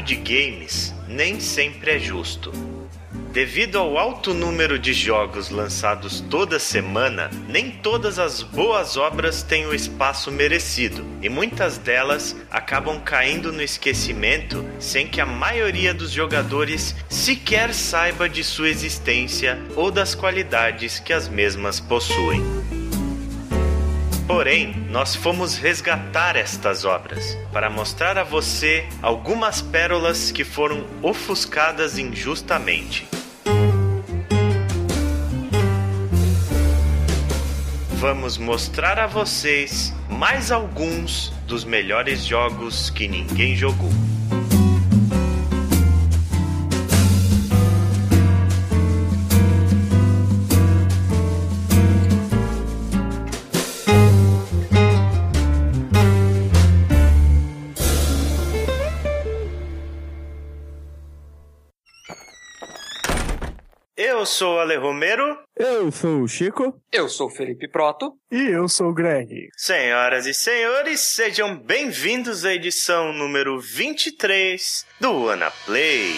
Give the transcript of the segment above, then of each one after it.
de games nem sempre é justo. Devido ao alto número de jogos lançados toda semana, nem todas as boas obras têm o espaço merecido, e muitas delas acabam caindo no esquecimento sem que a maioria dos jogadores sequer saiba de sua existência ou das qualidades que as mesmas possuem. Porém, nós fomos resgatar estas obras para mostrar a você algumas pérolas que foram ofuscadas injustamente. vamos mostrar a vocês mais alguns dos melhores jogos que ninguém jogou. Sou o Ale Romero. Eu sou o Chico. Eu sou o Felipe Proto. E eu sou o Greg. Senhoras e senhores, sejam bem-vindos à edição número 23 do Ana Play.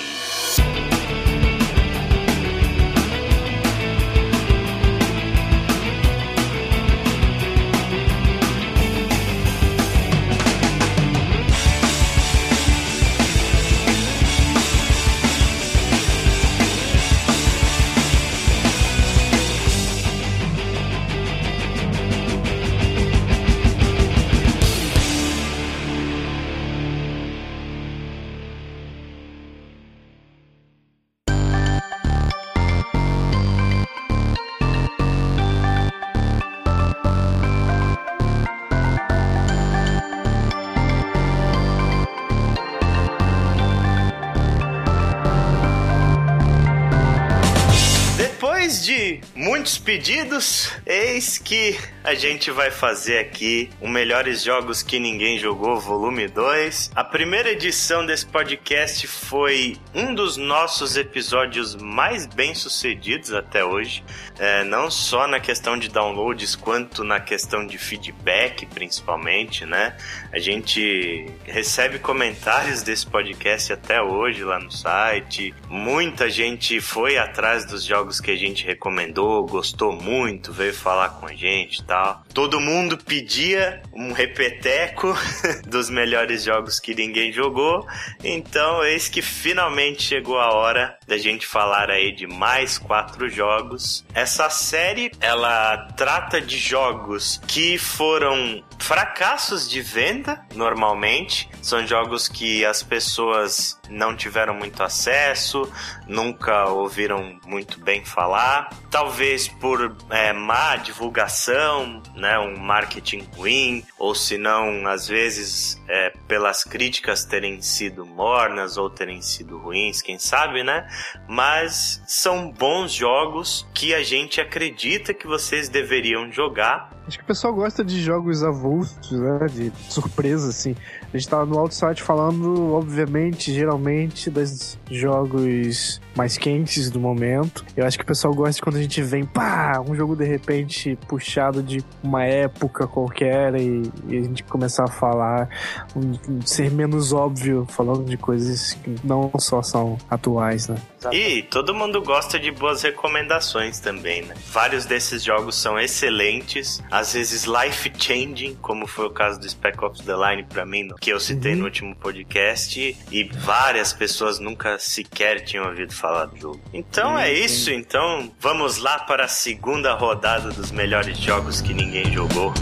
Muitos pedidos, eis que a gente vai fazer aqui o Melhores Jogos que Ninguém Jogou, volume 2. A primeira edição desse podcast foi um dos nossos episódios mais bem sucedidos até hoje. É, não só na questão de downloads, quanto na questão de feedback, principalmente, né? A gente recebe comentários desse podcast até hoje lá no site. Muita gente foi atrás dos jogos que a gente recomendou, gostou muito, veio falar com a gente tal. Todo mundo pedia um repeteco dos melhores jogos que ninguém jogou. Então, eis que finalmente chegou a hora da gente falar aí de mais quatro jogos. Essa série, ela trata de jogos que foram fracassos de venda, normalmente. São jogos que as pessoas não tiveram muito acesso, nunca ouviram muito bem falar. Talvez por é, má divulgação, né, um marketing ruim, ou se não, às vezes, é, pelas críticas terem sido mornas ou terem sido ruins, quem sabe, né? Mas são bons jogos que a gente acredita que vocês deveriam jogar. Acho que o pessoal gosta de jogos avulsos, né? De surpresa, assim. A gente tava no outside falando, obviamente, geralmente, dos jogos mais quentes do momento. Eu acho que o pessoal gosta quando a gente vem, pá, um jogo de repente puxado de uma época qualquer e, e a gente começar a falar, um, ser menos óbvio, falando de coisas que não só são atuais, né? E todo mundo gosta de boas recomendações também, né? Vários desses jogos são excelentes, às vezes life-changing, como foi o caso do Spec Ops The Line pra mim, que eu citei uhum. no último podcast, e várias pessoas nunca sequer tinham ouvido falar do jogo. Então é isso, então vamos lá para a segunda rodada dos melhores jogos que ninguém jogou.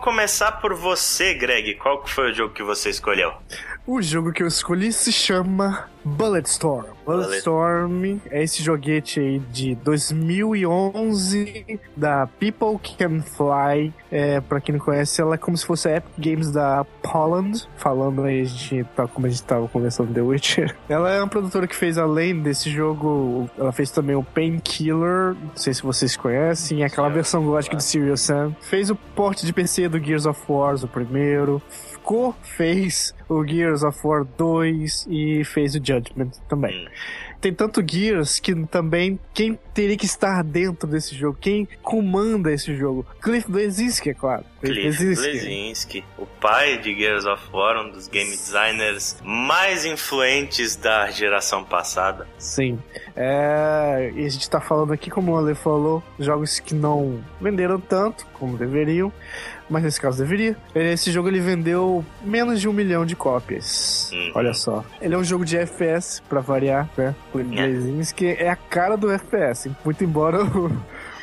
Começar por você, Greg. Qual foi o jogo que você escolheu? O jogo que eu escolhi se chama Bulletstorm. Bulletstorm é esse joguete aí de 2011 da People Can Fly. É, pra quem não conhece, ela é como se fosse a Epic Games da Poland. Falando aí, a gente, tá, como a gente tava conversando The Witcher. Ela é uma produtora que fez, além desse jogo, ela fez também o Painkiller. Não sei se vocês conhecem. É aquela versão gótica de Serious Sam. Fez o porte de PC do Gears of War, o primeiro fez o Gears of War 2 e fez o Judgment também. Hum. Tem tanto Gears que também quem teria que estar dentro desse jogo, quem comanda esse jogo? Cliff Blazinski, é claro. Cliff Blazinski, o pai de Gears of War, um dos game designers mais influentes da geração passada. Sim. É, e a gente tá falando aqui, como o Ale falou, jogos que não venderam tanto como deveriam, mas nesse caso deveria. Esse jogo ele vendeu menos de um milhão de cópias. Uhum. Olha só. Ele é um jogo de FPS, pra variar, né? Por inglês, que é a cara do FPS. Muito embora o,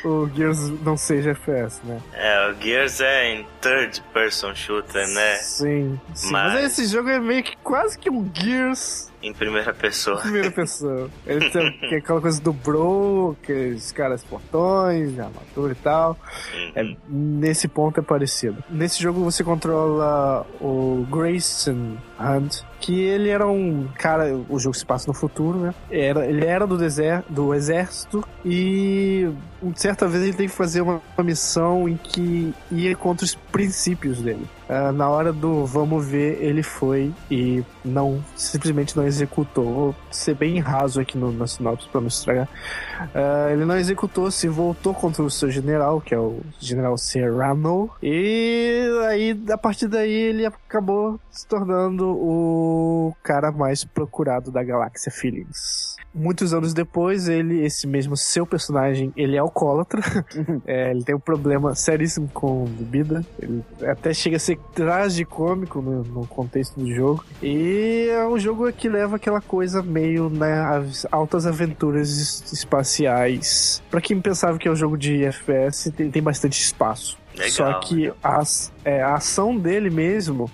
o Gears não seja FPS, né? É, o Gears é em third person shooter, né? Sim, sim. Mas... Mas esse jogo é meio que quase que um Gears em primeira pessoa. Primeira pessoa. Ele tem é aquela coisa do bro, aqueles caras portões, armadura e tal. Uhum. É, nesse ponto é parecido. Nesse jogo você controla o Grayson Hunt, que ele era um cara, o jogo se passa no futuro, né? Era, ele era do deserto, do exército e certa vez ele tem que fazer uma, uma missão em que ia contra os princípios dele. Uh, na hora do vamos ver, ele foi e não simplesmente não executou. Vou ser bem raso aqui no, na sinopse para não estragar. Uh, ele não executou, se voltou contra o seu general, que é o general Serrano, e aí a partir daí ele acabou se tornando o cara mais procurado da galáxia Feelings. Muitos anos depois, ele, esse mesmo seu personagem, ele é alcoólatra. é, ele tem um problema seríssimo com bebida. Ele até chega a ser tragicômico no, no contexto do jogo. E é um jogo que leva aquela coisa meio, né, altas aventuras espaciais. Para quem pensava que é um jogo de FPS, tem, tem bastante espaço. Legal, Só que as, é, a ação dele mesmo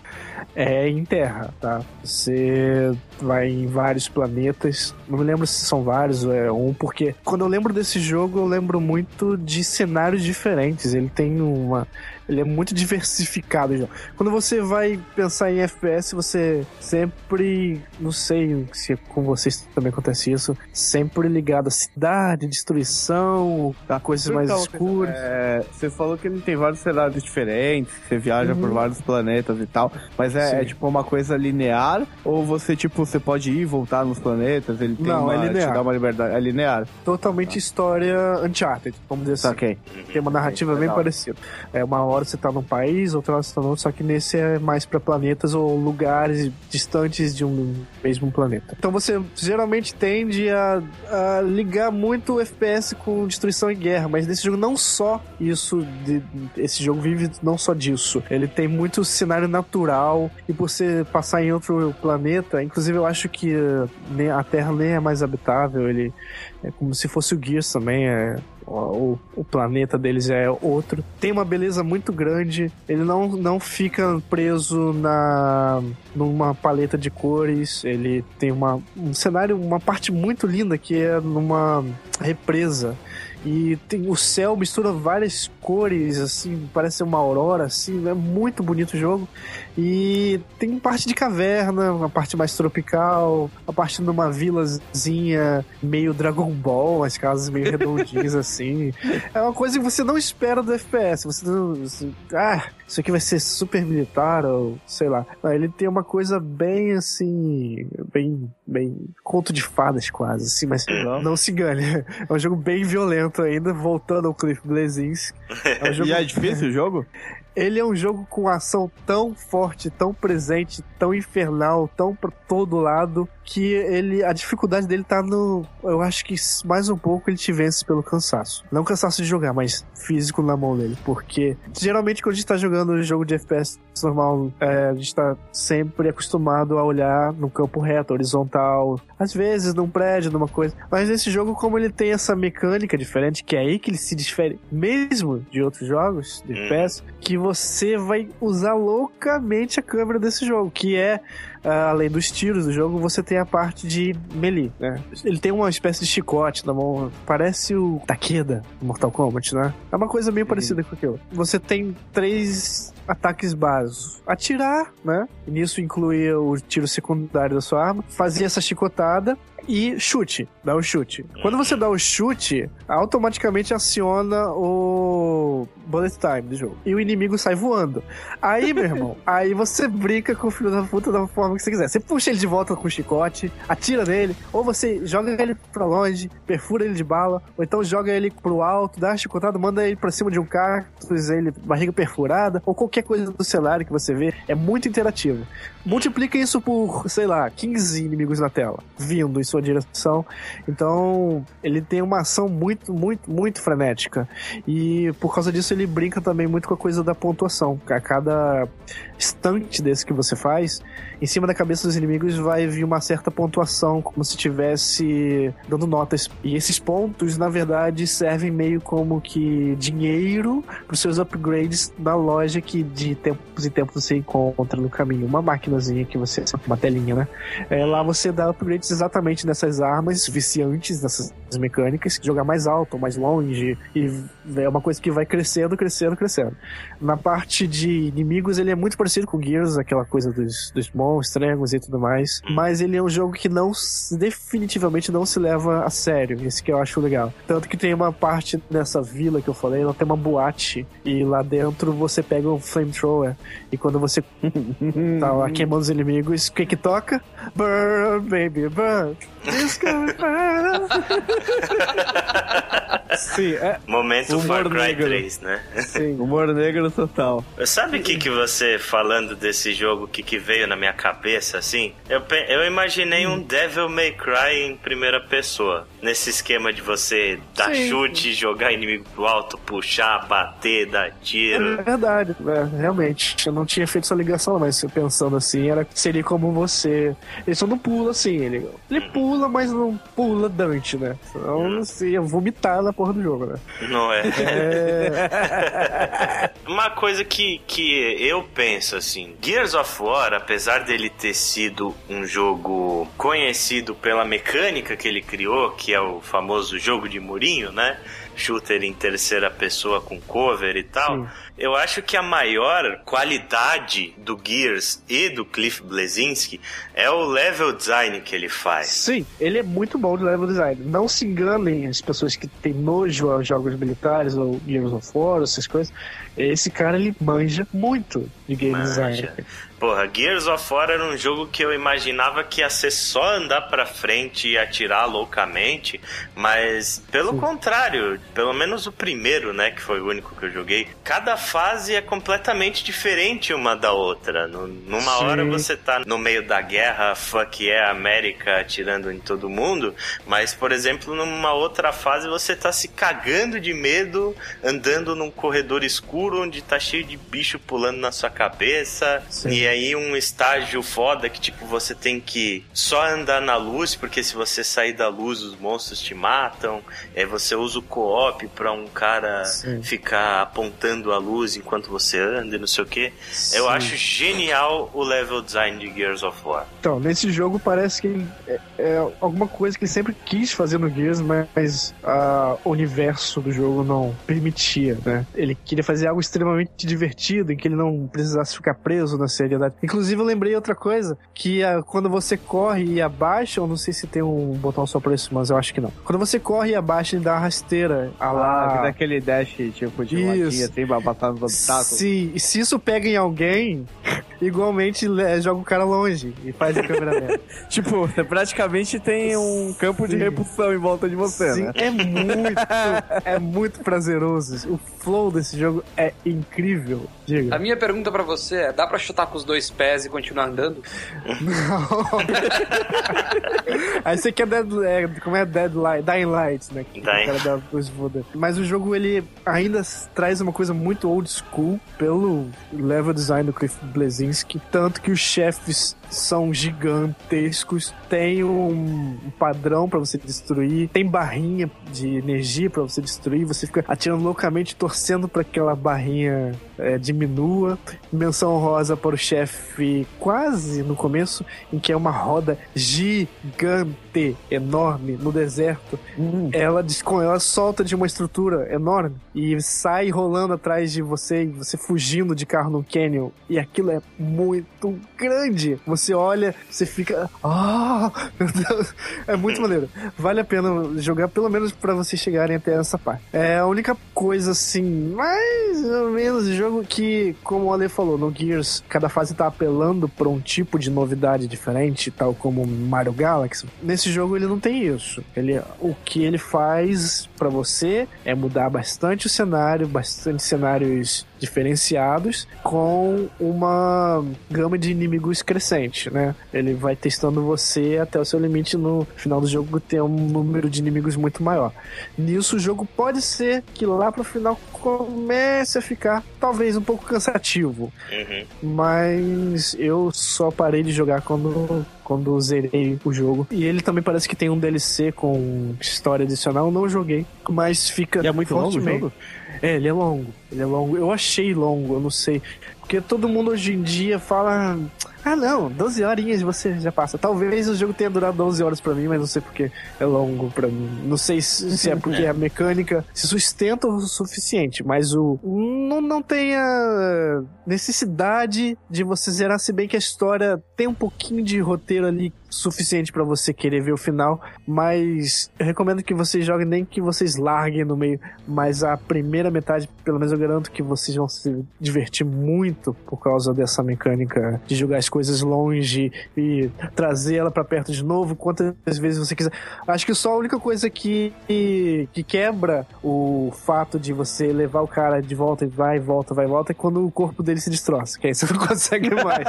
é em terra, tá? Você vai em vários planetas. Não me lembro se são vários ou é um, porque quando eu lembro desse jogo, eu lembro muito de cenários diferentes. Ele tem uma ele é muito diversificado já. Quando você vai pensar em FPS, você sempre, não sei se com vocês também acontece isso, sempre ligado a cidade, destruição, a coisas mais então, escuras. É, você falou que ele tem vários cenários diferentes, você viaja uhum. por vários planetas e tal, mas é, é, tipo uma coisa linear ou você tipo você pode ir e voltar nos planetas? Ele tem não, uma, é linear. te dá uma liberdade, é linear. Totalmente ah. história Uncharted, vamos dizer assim. Okay. Tem uma narrativa bem parecida. É uma hora você tá num país, outra hora você tá no outro, só que nesse é mais para planetas ou lugares distantes de um mesmo planeta. Então você geralmente tende a, a ligar muito o FPS com destruição e guerra, mas nesse jogo não só isso, de, esse jogo vive não só disso. Ele tem muito cenário natural e por você passar em outro planeta, inclusive eu acho que a Terra nem é mais habitável, ele é como se fosse o Gears também, é o, o planeta deles é outro. Tem uma beleza muito grande. Ele não, não fica preso na numa paleta de cores. Ele tem uma, um cenário, uma parte muito linda que é numa represa. E tem o céu mistura várias cores, assim, parece uma aurora, assim, é muito bonito o jogo. E tem parte de caverna, uma parte mais tropical, a parte de uma vilazinha meio Dragon Ball, as casas meio redondinhas assim. É uma coisa que você não espera do FPS. Você não. Você, ah, isso aqui vai ser super militar, ou sei lá. Não, ele tem uma coisa bem assim. bem. bem. conto de fadas quase, assim, mas não, não se engane. É um jogo bem violento ainda, voltando ao Cliff Blazins. É um jogo... e é difícil o jogo? Ele é um jogo com ação tão forte, tão presente, tão infernal, tão pra todo lado, que ele a dificuldade dele tá no. Eu acho que mais um pouco ele te vence pelo cansaço. Não cansaço de jogar, mas físico na mão dele. Porque geralmente quando a gente tá jogando um jogo de FPS normal, é, a gente tá sempre acostumado a olhar no campo reto, horizontal, às vezes num prédio, numa coisa. Mas nesse jogo, como ele tem essa mecânica diferente, que é aí que ele se difere mesmo de outros jogos de FPS, que você vai usar loucamente a câmera desse jogo, que é ah, além dos tiros do jogo, você tem a parte de melee, né? Ele tem uma espécie de chicote na mão, parece o Takeda do Mortal Kombat, né? É uma coisa meio parecida com aquilo. Você tem três ataques básicos. Atirar, né? E nisso inclui o tiro secundário da sua arma. Fazer essa chicotada e chute. Dá o chute. Quando você dá o chute, automaticamente aciona o bullet time do jogo. E o inimigo sai voando. Aí, meu irmão, aí você brinca com o filho da puta da forma que você quiser. Você puxa ele de volta com o chicote, atira nele, ou você joga ele pra longe, perfura ele de bala, ou então joga ele pro alto, dá uma chicotada, manda ele pra cima de um cactus, ele barriga perfurada, ou qualquer coisa do cenário que você vê. É muito interativo. Multiplica isso por, sei lá, 15 inimigos na tela, vindo em sua direção. Então, ele tem uma ação muito, muito, muito frenética. E por causa disso, ele brinca também muito com a coisa da pontuação. A cada instante desse que você faz, em cima da cabeça dos inimigos vai vir uma certa pontuação, como se estivesse dando notas. E esses pontos, na verdade, servem meio como que dinheiro para os seus upgrades na loja que de tempos em tempos você encontra no caminho. Uma que você. Uma telinha, né? É, lá você dá upgrades exatamente nessas armas viciantes, nessas mecânicas, jogar mais alto, mais longe. E é uma coisa que vai crescendo, crescendo, crescendo. Na parte de inimigos, ele é muito parecido com Gears, aquela coisa dos, dos monstros e tudo mais. Hum. Mas ele é um jogo que não definitivamente não se leva a sério. Isso que eu acho legal. Tanto que tem uma parte nessa vila que eu falei, ela tem uma boate. E lá dentro você pega um flamethrower. E quando você tá lá queimando os inimigos, o que que toca? Burn, baby, burn. Sim, é. Momento Far Cry negro. 3, né? Sim, humor negro total. Sabe o que, que você falando desse jogo que, que veio na minha cabeça, assim? Eu, eu imaginei hum. um Devil May Cry em primeira pessoa. Nesse esquema de você dar Sim. chute, jogar inimigo pro alto, puxar, bater, dar tiro. É verdade, é, realmente. Eu não tinha feito essa ligação, mas pensando assim, era, seria como você. Ele só não pula assim, ele, ele uhum. pula, mas não pula Dante, né? Senão hum. você ia vomitar na porra do jogo, né? Não é. é... Uma coisa que, que eu penso assim, Gears of War, apesar dele ter sido um jogo conhecido pela mecânica que ele criou, que é o famoso jogo de murinho, né? Shooter em terceira pessoa com cover e tal. Sim eu acho que a maior qualidade do Gears e do Cliff Blesinski é o level design que ele faz. Sim, ele é muito bom de level design. Não se enganem as pessoas que têm nojo aos jogos militares ou Gears of War, essas coisas. Esse cara, ele manja muito de game manja. design. Porra, Gears of War era um jogo que eu imaginava que ia ser só andar pra frente e atirar loucamente, mas pelo Sim. contrário, pelo menos o primeiro, né, que foi o único que eu joguei, cada fase é completamente diferente uma da outra. Numa Sim. hora você tá no meio da guerra, fuck yeah, América atirando em todo mundo, mas, por exemplo, numa outra fase você tá se cagando de medo, andando num corredor escuro onde tá cheio de bicho pulando na sua cabeça, Sim. e aí um estágio foda que, tipo, você tem que só andar na luz, porque se você sair da luz os monstros te matam, aí você usa o co-op pra um cara Sim. ficar apontando a luz luz enquanto você anda e não sei o que. Eu acho genial o level design de Gears of War. Então, nesse jogo parece que é, é alguma coisa que ele sempre quis fazer no Gears, mas a, o universo do jogo não permitia, né? Ele queria fazer algo extremamente divertido, em que ele não precisasse ficar preso na seriedade. Inclusive, eu lembrei outra coisa, que a, quando você corre e abaixa, eu não sei se tem um botão só pra isso, mas eu acho que não. Quando você corre e abaixa, ele dá uma rasteira. Ah, lá... daquele dash tipo de latinha, tem batata nos obstáculos. Sim, e se isso pega em alguém, igualmente joga o cara longe e faz a câmera tipo, você praticamente tem um campo de repulsão em volta de você, Sim, né? É muito, é muito prazeroso. O flow desse jogo é incrível. Diga. A minha pergunta para você é: dá para chutar com os dois pés e continuar andando? Não. Aí você quer Dead, é, como é Dead Light, Dying Light, né? Que Dying. Mas o jogo ele ainda traz uma coisa muito old school pelo level design do Cliff Blesinski, tanto que os chefes são gigantescos, tem um padrão para você destruir, tem barrinha de energia para você destruir, você fica atirando loucamente, torcendo para aquela barrinha é, diminua. Menção rosa para o chefe quase no começo, em que é uma roda gigante, enorme, no deserto. Hum. Ela, ela solta de uma estrutura enorme e sai rolando atrás de você, você fugindo de carro no canyon. E aquilo é muito grande. Você olha, você fica. Ah, oh, meu Deus. É muito maneiro. Vale a pena jogar, pelo menos para vocês chegarem até essa parte. É a única coisa assim, mais ou menos jogo que, como o Ale falou, no Gears, cada fase tá apelando pra um tipo de novidade diferente, tal como Mario Galaxy. Nesse jogo ele não tem isso. Ele, o que ele faz para você é mudar bastante o cenário, bastante cenários diferenciados com uma gama de inimigos crescente, né? Ele vai testando você até o seu limite no final do jogo ter um número de inimigos muito maior. Nisso o jogo pode ser que lá pro final comece a ficar talvez um pouco cansativo. Uhum. Mas eu só parei de jogar quando quando zerei o jogo. E ele também parece que tem um DLC com história adicional. Eu não joguei, mas fica. E é muito longo o jogo? É, ele é longo. Ele é longo. Eu achei longo, eu não sei. Porque todo mundo hoje em dia fala. Ah, não, 12 horinhas você já passa. Talvez o jogo tenha durado 12 horas para mim, mas não sei porque é longo para mim. Não sei se, é porque a mecânica se sustenta o suficiente, mas o não, não tem a necessidade de você zerar, se bem que a história tem um pouquinho de roteiro ali suficiente para você querer ver o final, mas eu recomendo que vocês joguem, nem que vocês larguem no meio, mas a primeira metade, pelo menos eu garanto que vocês vão se divertir muito por causa dessa mecânica de jogar as coisas longe e trazer ela para perto de novo, quantas vezes você quiser. Acho que só a única coisa que, que quebra o fato de você levar o cara de volta e vai, volta, vai, volta é quando o corpo dele se destroça, que aí você não consegue mais.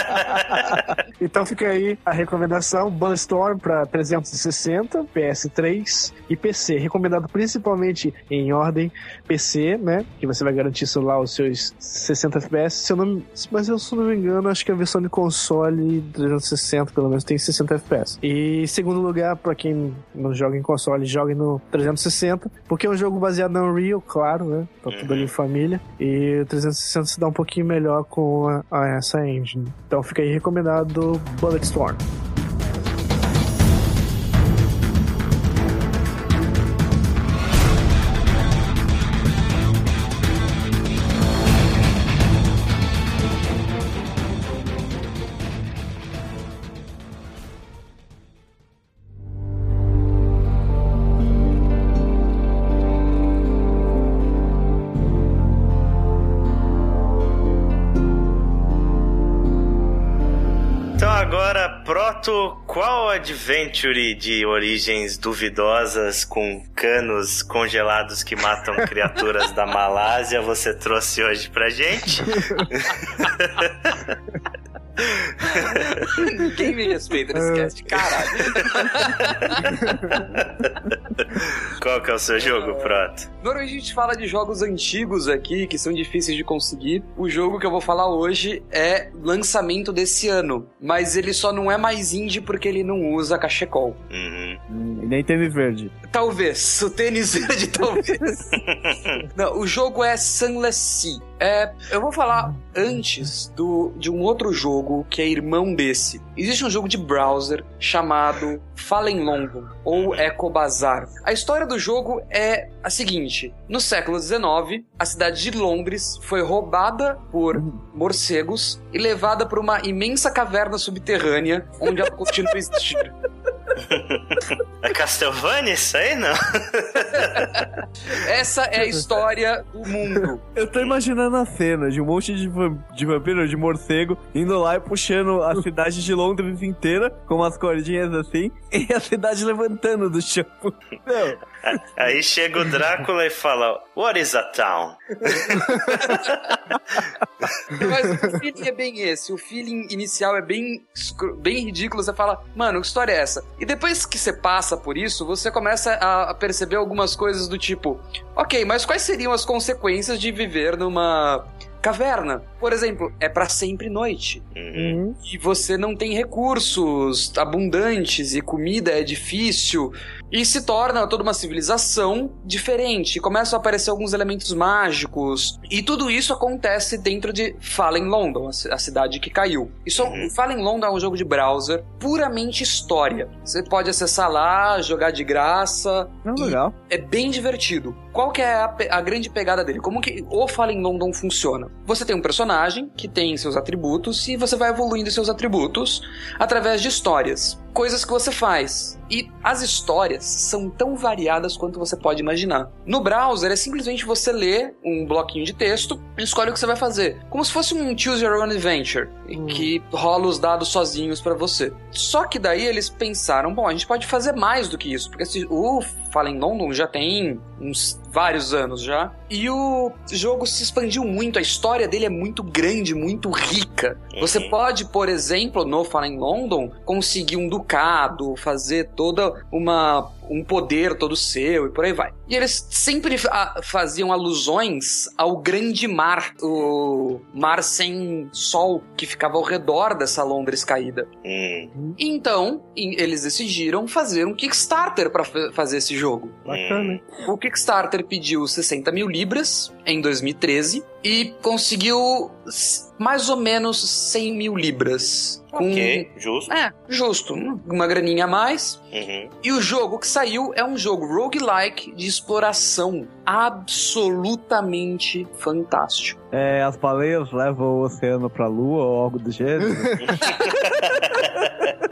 então fica aí a recomendação Bulletstorm para 360, PS3 e PC. Recomendado principalmente em ordem PC, né? Que você vai garantir lá os seus 60 FPS. Se eu não, mas eu, se eu não me engano, acho que a versão de console 360 pelo menos tem 60 FPS. E segundo lugar, para quem não joga em console, jogue no 360, porque é um jogo baseado na Unreal, claro, né? Tá tudo ali em família. E o 360 se dá um pouquinho melhor com a, a essa engine. Então fica aí recomendado Bulletstorm. Qual adventure de origens duvidosas com canos congelados que matam criaturas da Malásia você trouxe hoje pra gente? Ninguém me respeita nesse cast, caralho. Qual que é o seu jogo, Proto? Normalmente a gente fala de jogos antigos aqui, que são difíceis de conseguir. O jogo que eu vou falar hoje é lançamento desse ano, mas ele só não é mais indie porque ele não usa cachecol. Uhum. Hum, nem tênis verde. Talvez. O tênis verde, talvez. não, o jogo é Sunless Sea. É, eu vou falar antes do, de um outro jogo que é irmão desse. Existe um jogo de browser chamado Fallen London ou Echo Bazar. A história do jogo é a seguinte: no século XIX, a cidade de Londres foi roubada por morcegos e levada para uma imensa caverna subterrânea onde ela continua a existir. É Castlevania isso aí, não? Essa é a história do mundo. Eu tô imaginando a cena de um monte de, de vampiro, de morcego, indo lá e puxando a cidade de Londres inteira, com umas cordinhas assim, e a cidade levantando do chão. Meu, Aí chega o Drácula e fala: What is a town? Mas o feeling é bem esse. O feeling inicial é bem, bem ridículo. Você fala, mano, que história é essa? E depois que você passa por isso, você começa a perceber algumas coisas do tipo: Ok, mas quais seriam as consequências de viver numa caverna. Por exemplo, é para sempre noite. Uhum. E você não tem recursos abundantes e comida é difícil. E se torna toda uma civilização diferente. Começam a aparecer alguns elementos mágicos. E tudo isso acontece dentro de Fallen London, a cidade que caiu. Isso, Uhum. Fallen London é um jogo de browser puramente história. Você pode acessar lá, jogar de graça. Não, E legal. é bem divertido. Qual que é a, a grande pegada dele? Como que o Fallen London funciona? Você tem um personagem que tem seus atributos e você vai evoluindo seus atributos através de histórias. Coisas que você faz. E as histórias são tão variadas quanto você pode imaginar. No browser é simplesmente você ler um bloquinho de texto e escolhe o que você vai fazer. Como se fosse um Choose Your Own Adventure, em que rola os dados sozinhos pra você. Só que daí eles pensaram, bom, a gente pode fazer mais do que isso, porque se, o Fallen London já tem uns vários anos já. E o jogo se expandiu muito, a história dele é muito grande, muito rica. Você Uhum. pode, por exemplo, no Fallen London, conseguir um ducado, fazer toda uma um poder todo seu e por aí vai. E eles sempre fa- faziam alusões ao grande mar, o mar sem sol que ficava ao redor dessa Londres caída. Hum. Então, em- eles decidiram fazer um Kickstarter para fazer esse jogo. Bacana, hein? O Kickstarter pediu 60 mil libras em 2013 e conseguiu mais ou menos 100 mil libras. Com... Ok, justo. É, justo. Uma graninha a mais. Uhum. E o jogo que saiu é um jogo roguelike de exploração absolutamente fantástico. É, as baleias levam o oceano pra lua ou algo do gênero.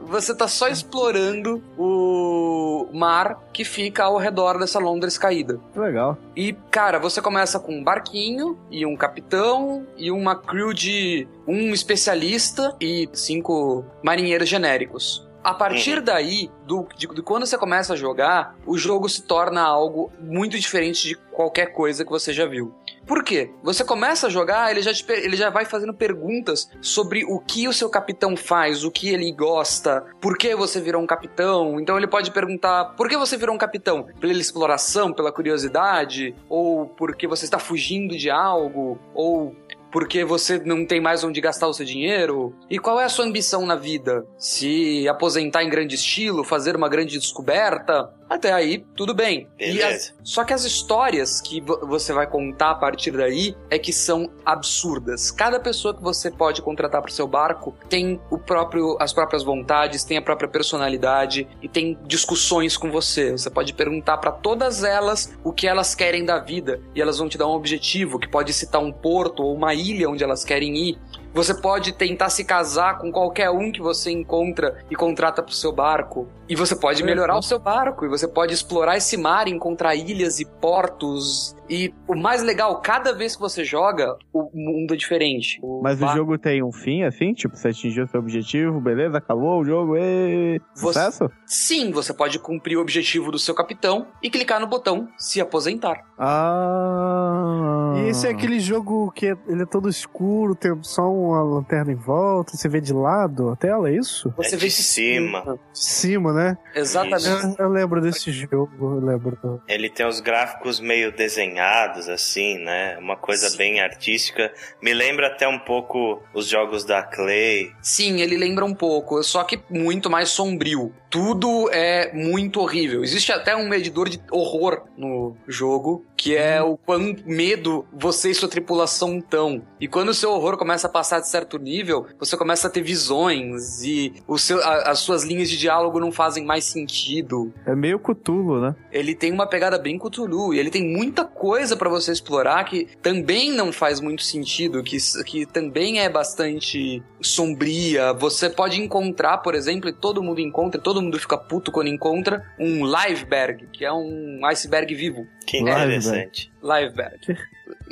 Você tá só explorando o mar que fica ao redor dessa Londres caída. legal. E, cara, você começa com um barquinho e um capitão e uma crew de um especialista e cinco marinheiros genéricos. A partir Uhum. daí, do, de, de quando você começa a jogar, o jogo se torna algo muito diferente de qualquer coisa que você já viu. Por quê? Você começa a jogar, ele já, te ele já vai fazendo perguntas sobre o que o seu capitão faz, o que ele gosta, por que você virou um capitão. Então ele pode perguntar: por que você virou um capitão? Pela exploração, pela curiosidade? Ou porque você está fugindo de algo? Ou porque você não tem mais onde gastar o seu dinheiro? E qual é a sua ambição na vida? Se aposentar em grande estilo, fazer uma grande descoberta? Até aí, tudo bem. Beleza. as- só que as histórias que vo- você vai contar a partir daí é que são absurdas. Cada pessoa que você pode contratar para seu barco tem o próprio, as próprias vontades, tem a própria personalidade e tem discussões com você. Você pode perguntar para todas elas o que elas querem da vida e elas vão te dar um objetivo que pode citar um porto ou uma ilha onde elas querem ir. Você pode tentar se casar com qualquer um que você encontra e contrata pro seu barco. E você pode melhorar o seu barco. E você pode explorar esse mar, encontrar ilhas e portos. E o mais legal, cada vez que você joga, o mundo é diferente. O Mas o bar- jogo tem um fim, assim? Tipo, você atingiu seu objetivo, beleza, acabou o jogo, e Você- Sucesso? Sim, você pode cumprir o objetivo do seu capitão e clicar no botão se aposentar. Ah. E esse é aquele jogo que é- ele é todo escuro, tem só uma lanterna em volta, você vê de lado a tela, é isso? Você É vê de cima. De cima, né? Exatamente. Eu, eu lembro desse jogo, eu lembro. Ele tem os gráficos meio desenhados, assim, né? Uma coisa Sim. bem artística. Me lembra até um pouco os jogos da Clay. Sim, ele lembra um pouco, só que muito mais sombrio. Tudo é muito horrível. Existe até um medidor de horror no jogo, que é o quão medo você e sua tripulação estão. E quando o seu horror começa a passar de certo nível, você começa a ter visões e o seu, a- as suas linhas de diálogo não fazem mais sentido. É meio Cthulhu, né? Ele tem uma pegada bem Cthulhu e ele tem muita coisa pra você explorar que também não faz muito sentido, que, que também é bastante sombria. Você pode encontrar, por exemplo, e todo mundo encontra, todo mundo fica puto quando encontra, um liveberg, que é um iceberg vivo. Que interessante. Liveberg.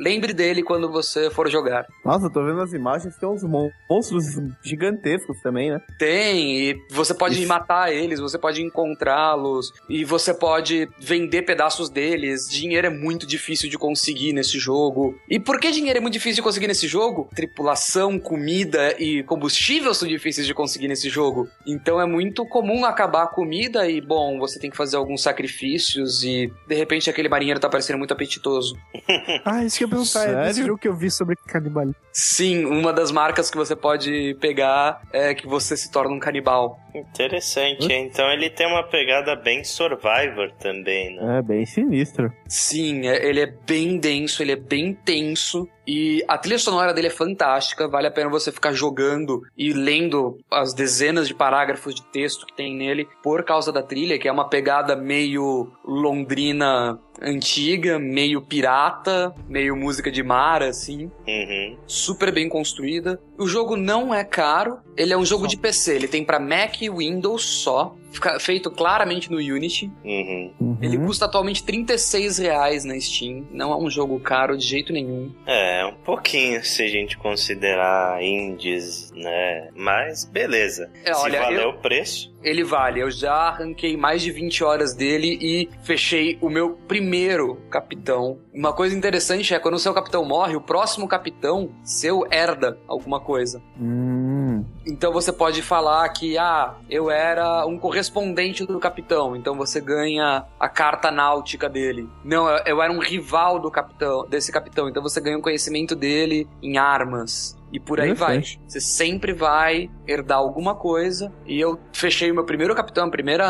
Lembre dele quando você for jogar. Nossa, eu tô vendo as imagens, tem uns mon- monstros gigantescos também, né? Tem, e você pode Isso. matar eles, você pode encontrá-los, e você pode vender pedaços deles. Dinheiro é muito difícil de conseguir nesse jogo. E por que dinheiro é muito difícil de conseguir nesse jogo? Tripulação, comida e combustível são difíceis de conseguir nesse jogo. Então é muito comum acabar a comida e, bom, você tem que fazer alguns sacrifícios e de repente aquele marinheiro tá parecendo muito apetitoso. Ah, isso que é perguntar, é desse jogo que eu vi sobre canibalismo. Sim, uma das marcas que você pode pegar é que você se torna um canibal. Interessante, então ele tem uma pegada bem Survivor também, né? É, bem sinistro. Sim, é, ele é bem denso, ele é bem tenso. E a trilha sonora dele é fantástica, vale a pena você ficar jogando e lendo as dezenas de parágrafos de texto que tem nele por causa da trilha, que é uma pegada meio londrina antiga, meio pirata, meio música de mar, assim. Uhum. Super bem construída. O jogo não é caro, ele é um jogo de PC, ele tem para Mac e Windows só feito claramente no Unity. Uhum. Uhum. Ele custa atualmente 36 reais na Steam. Não é um jogo caro de jeito nenhum. É, um pouquinho se a gente considerar indies, né? Mas beleza. É, se olha, valeu eu- o preço. Ele vale. Eu já arranquei mais de 20 horas dele e fechei o meu primeiro capitão. Uma coisa interessante é quando o seu capitão morre, o próximo capitão seu herda alguma coisa. Hum. Então você pode falar que, ah, eu era um correspondente do capitão, então você ganha a carta náutica dele. Não, eu, era um rival do capitão, desse capitão, então você ganha o conhecimento dele em armas. E por aí vai. Você sempre vai herdar alguma coisa. E eu fechei o meu primeiro capitão, primeiro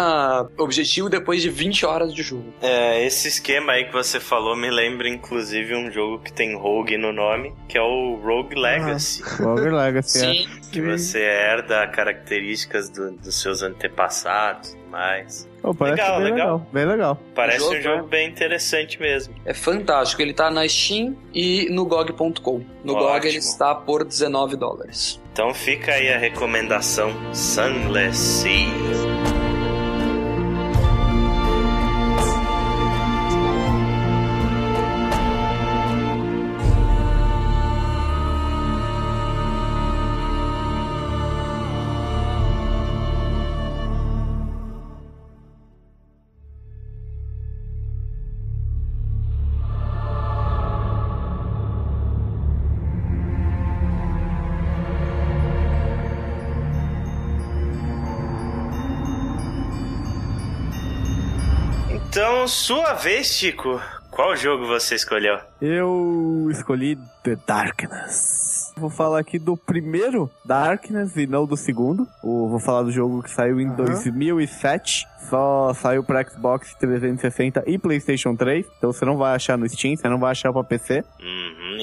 objetivo depois de 20 horas de jogo. É, esse esquema aí que você falou me lembra inclusive um jogo que tem Rogue no nome, que é o Rogue Legacy. Rogue Legacy, é. Sim. Que você herda características do- dos seus antepassados mais. Oh, parece Legal, bem legal. legal. Bem legal. Parece jogo, um jogo bem interessante mesmo. É fantástico. Ele tá na Steam e no GOG.com. No GOG Ótimo. ele está por 19 dólares. Então fica aí a recomendação Sunless Sea. Sua vez, Chico. Qual jogo você escolheu? Eu escolhi The Darkness. Vou falar aqui do primeiro Darkness e não do segundo. Vou falar do jogo que saiu em Aham. 2007. Só saiu para Xbox 360 e PlayStation 3. Então você não vai achar no Steam, você não vai achar para PC. Uhum,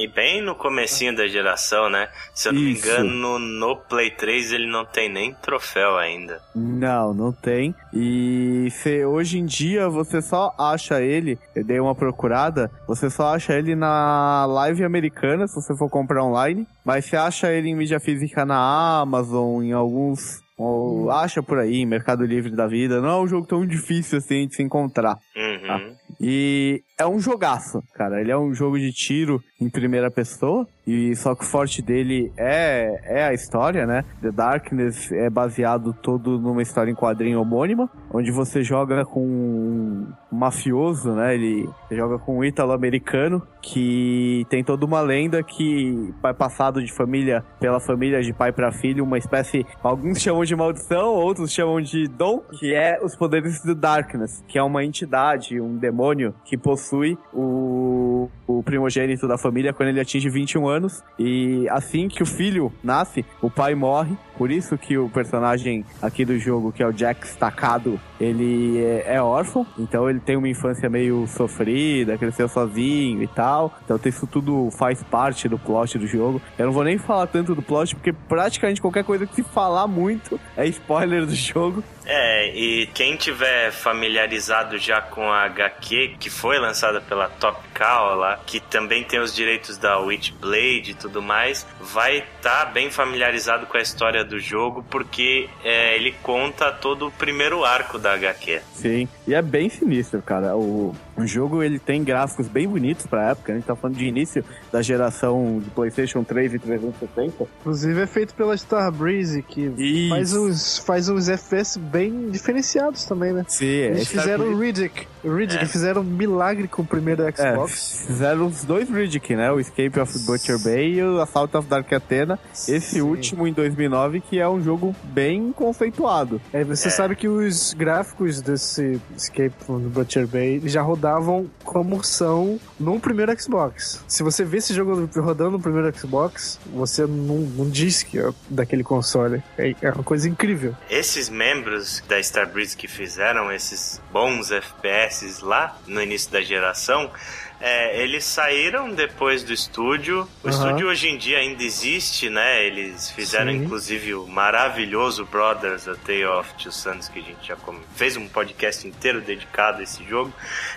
e bem no comecinho da geração, né? Se eu não Isso. me engano, no Play 3 ele não tem nem troféu ainda. Não, não tem. E se hoje em dia você só acha ele, eu dei uma procurada, você só acha ele na live americana, se você for comprar online, mas você acha ele em mídia física na Amazon, em alguns. Ou acha por aí, Mercado Livre da vida. Não é um jogo tão difícil assim de se encontrar. Uhum. E é um jogaço, cara. Ele é um jogo de tiro em primeira pessoa. E só que o forte dele é, é a história, né? The Darkness é baseado todo numa história em quadrinho homônima, onde você joga com mafioso, né? Ele joga com um ítalo-americano que tem toda uma lenda que vai passado de família pela família de pai para filho, uma espécie, alguns chamam de maldição, outros chamam de dom, que é os poderes do Darkness, que é uma entidade, um demônio que possui o, o primogênito da família quando ele atinge 21 anos. E assim que o filho nasce, o pai morre. Por isso que o personagem aqui do jogo, que é o Jack Stacado, ele é, é órfão. Então ele tem uma infância meio sofrida, cresceu sozinho e tal. Então isso tudo faz parte do plot do jogo. Eu não vou nem falar tanto do plot, porque praticamente qualquer coisa que se falar muito é spoiler do jogo. É, e quem tiver familiarizado já com a HQ, que foi lançada pela Top Cow lá, que também tem os direitos da Witchblade e tudo mais, vai estar bem familiarizado com a história do jogo, porque é, ele conta todo o primeiro arco da HQ. Sim, e é bem sinistro, cara. O, o jogo ele tem gráficos bem bonitos pra época. A gente tá falando de início da geração de PlayStation 3 e 360. Inclusive é feito pela Starbreeze, que Isso. faz uns, faz uns FPS bem diferenciados também, né? Sim, Eles esse fizeram o Riddick. Riddick, fizeram um milagre com o primeiro É, Xbox. fizeram os dois Riddick, né? O Escape of Butcher Bay e o Assault of Dark Athena. Esse Sim. último em 2009, que é um jogo bem conceituado. É, você sabe que os gráficos desse Escape from the Butcher Bay já rodavam como são no primeiro Xbox. Se você vê esse jogo rodando no primeiro Xbox, você não, não diz que é daquele console. É, é uma coisa incrível. Esses membros da Starbreeze que fizeram esses bons FPS lá no início da geração, é, eles saíram depois do estúdio. O Aham. estúdio hoje em dia ainda existe, né? Eles fizeram Sim. inclusive o maravilhoso Brothers, A Tale of Two Sons, que a gente já fez um podcast inteiro dedicado a esse jogo.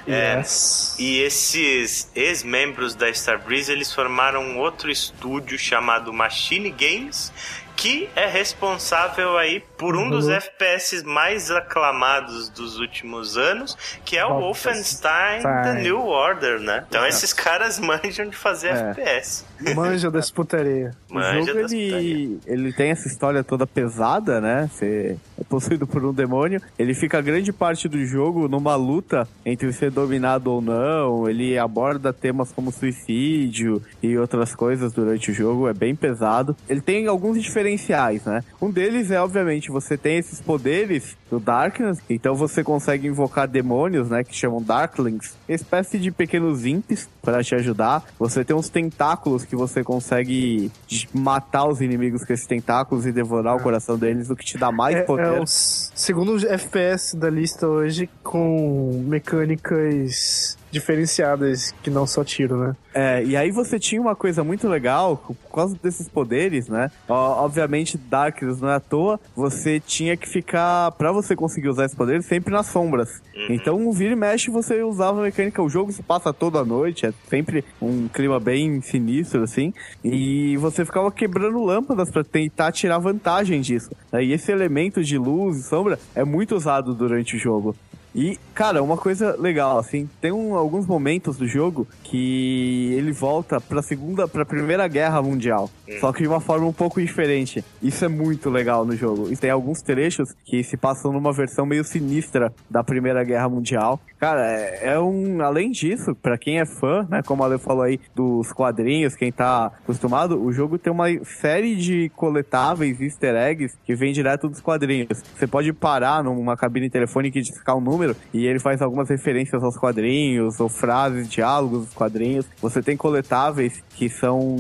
É, Yes. e esses ex-membros da Starbreeze, eles formaram um outro estúdio chamado Machine Games, que é responsável aí por um dos Uhum. FPS mais aclamados dos últimos anos, que é o Wolfenstein The. New Order, né? Então esses caras manjam de fazer É. FPS. Manja dessa putaria. O Manja jogo, das putaria. ele, ele tem essa história toda pesada, né? Você é possuído por um demônio. Ele fica grande parte do jogo numa luta entre ser dominado ou não. Ele aborda temas como suicídio e outras coisas durante o jogo. É bem pesado. Ele tem alguns diferenciais, né? Um deles é, obviamente, você tem esses poderes do Darkness. Então você consegue invocar demônios, né? Que chamam Darklings. Espécie de pequenos imps para te ajudar. Você tem uns tentáculos que você consegue matar os inimigos com esses tentáculos e devorar o coração deles, o que te dá mais É, poder. é o segundo FPS da lista hoje com mecânicas diferenciadas que não só tiro, né? É, e aí você tinha uma coisa muito legal, por causa desses poderes, né? Ó, obviamente, Darkness não é à toa, você tinha que ficar, pra você conseguir usar esses poderes, sempre nas sombras. Então, vira e mexe, você usava a mecânica, o jogo se passa toda a noite, é sempre um clima bem sinistro, assim, e você ficava quebrando lâmpadas pra tentar tirar vantagem disso. né? E esse elemento de luz e sombra é muito usado durante o jogo. E, cara, uma coisa legal, assim, tem um- alguns momentos do jogo que ele volta pra segunda, pra primeira guerra mundial. Só que de uma forma um pouco diferente. Isso é muito legal no jogo. E tem alguns trechos que se passam numa versão meio sinistra da primeira guerra mundial. Cara, é, é um. Além disso, pra quem é fã, né, como a Ale falou aí, dos quadrinhos, quem tá acostumado, o jogo tem uma série de coletáveis easter eggs que vem direto dos quadrinhos. Você pode parar numa cabine telefônica e discar um número e ele faz algumas referências aos quadrinhos, ou frases, diálogos dos quadrinhos. Você tem coletáveis que são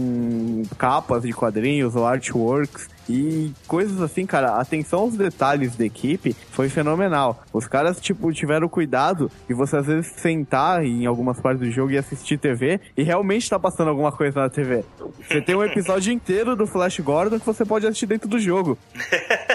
capas de quadrinhos ou artworks. E coisas assim, cara, a atenção aos detalhes da equipe foi fenomenal. Os caras, tipo, tiveram cuidado de você às vezes sentar em algumas partes do jogo e assistir TV e realmente tá passando alguma coisa na TV. Você tem um episódio inteiro do Flash Gordon que você pode assistir dentro do jogo.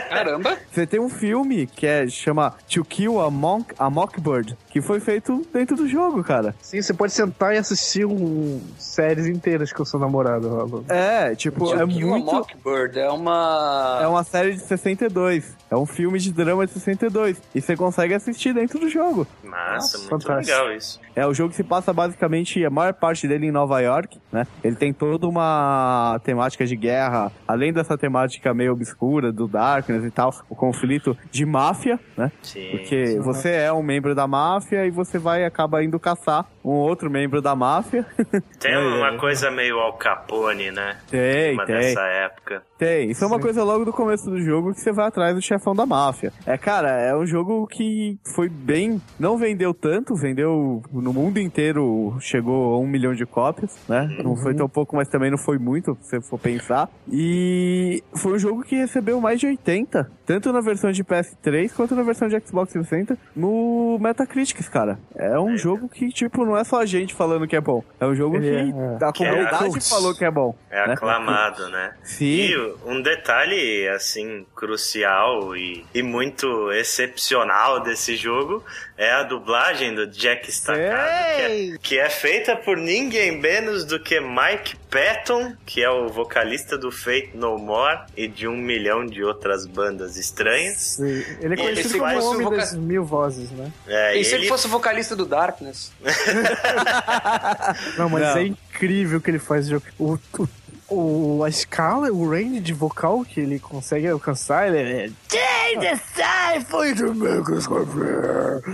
Caramba! Você tem um filme que é chama To Kill a, Monk, a Mockingbird, que foi feito dentro do jogo, cara. Sim, você pode sentar e assistir um, séries inteiras com o seu namorado, Rob. É, tipo, é muito. Mockingbird é uma... É uma série de 62. É um filme de drama de 62. E você consegue assistir dentro do jogo. Massa, Nossa, muito fantástico. legal isso. É, o jogo se passa basicamente, a maior parte dele em Nova York, né? Ele tem toda uma temática de guerra, além dessa temática meio obscura do Darkness e tal, o conflito de máfia, né? Sim. Porque você é um membro da máfia e você vai acaba indo caçar um outro membro da máfia. Tem É, uma é. coisa meio Al Capone, né? tem, Uma tem. dessa época. Tem, isso é uma Sim. coisa logo do começo do jogo que você vai atrás do chefão da máfia. É, cara, é um jogo que foi bem. Não vendeu tanto, vendeu no mundo inteiro, chegou a um milhão de cópias, né? Não foi tão pouco, mas também não foi muito, se você for pensar. E foi um jogo que recebeu mais de 80, tanto na versão de PS3 quanto na versão de Xbox 360, no Metacritic, cara. É um jogo que, tipo, não é só a gente falando que é bom. É um jogo que é- a Que é comunidade falou que é bom. É né? aclamado, né? Sim. E um detalhe, assim, crucial e, e muito excepcional desse jogo é a dublagem do Jack Staccato, que é, que é feita por ninguém menos do que Mike Patton, que é o vocalista do Fate No More e de um milhão de outras bandas estranhas. Sim, Ele é E conhecido como o o homem voca- das mil vozes, né? É, E se ele ele- fosse o vocalista do Darkness? Não, mas Não. é incrível o que ele faz. O, o, o- a escala, o range de vocal que ele consegue alcançar, ele é.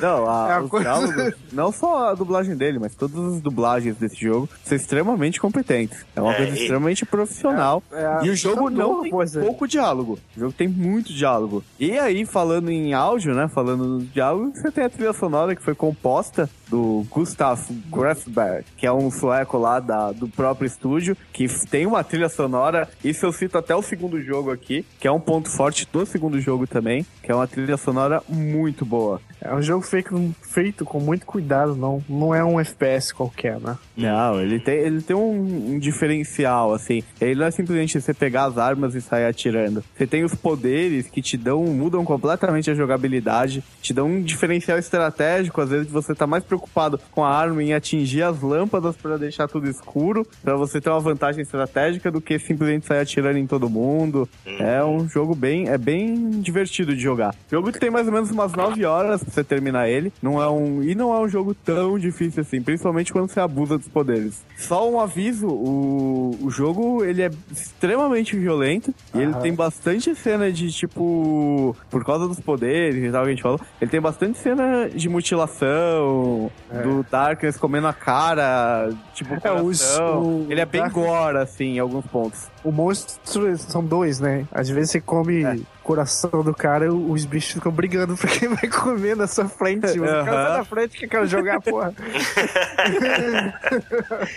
Não, a, É coisa- diálogos, não só a dublagem dele, mas todas as dublagens desse jogo são extremamente competentes. É uma É, coisa extremamente profissional. É, é e o jogo não tem pois é. pouco diálogo. O jogo tem muito diálogo. E aí, falando em áudio, né? Falando nos diálogos, você tem a trilha sonora que foi composta do Gustav Grafberg, que é um sueco lá da, do próprio estúdio, que tem uma trilha sonora. Isso eu cito até o segundo jogo aqui, que é um ponto forte do segundo jogo também, que é uma trilha sonora muito boa. É um jogo feito, feito com muito cuidado, não, não é um FPS qualquer, né? Não, ele tem, ele tem um, um diferencial, assim. Ele não é simplesmente você pegar as armas e sair atirando. Você tem os poderes que te dão, mudam completamente a jogabilidade, te dão um diferencial estratégico. Às vezes você tá mais preocupado com a arma em atingir as lâmpadas para deixar tudo escuro, para você ter uma vantagem estratégica do que simplesmente sair atirando em todo mundo. É um jogo bem, é bem divertido de jogar. Jogo que tem mais ou menos umas 9 horas você terminar ele. Não é um, e não é um jogo tão difícil assim, principalmente quando você abusa dos poderes. Só um aviso, o, o jogo ele é extremamente violento e ele tem bastante cena de tipo, por causa dos poderes e tal que a gente falou, ele tem bastante cena de mutilação, do Darkness comendo a cara, tipo, É, os- o ele é bem Dark- gore assim, em alguns pontos. O monstro são dois, né? Às vezes você come É. o coração do cara e os bichos ficam brigando pra quem vai comer na sua frente. Você Aham. cara sai da frente que eu quero jogar, porra.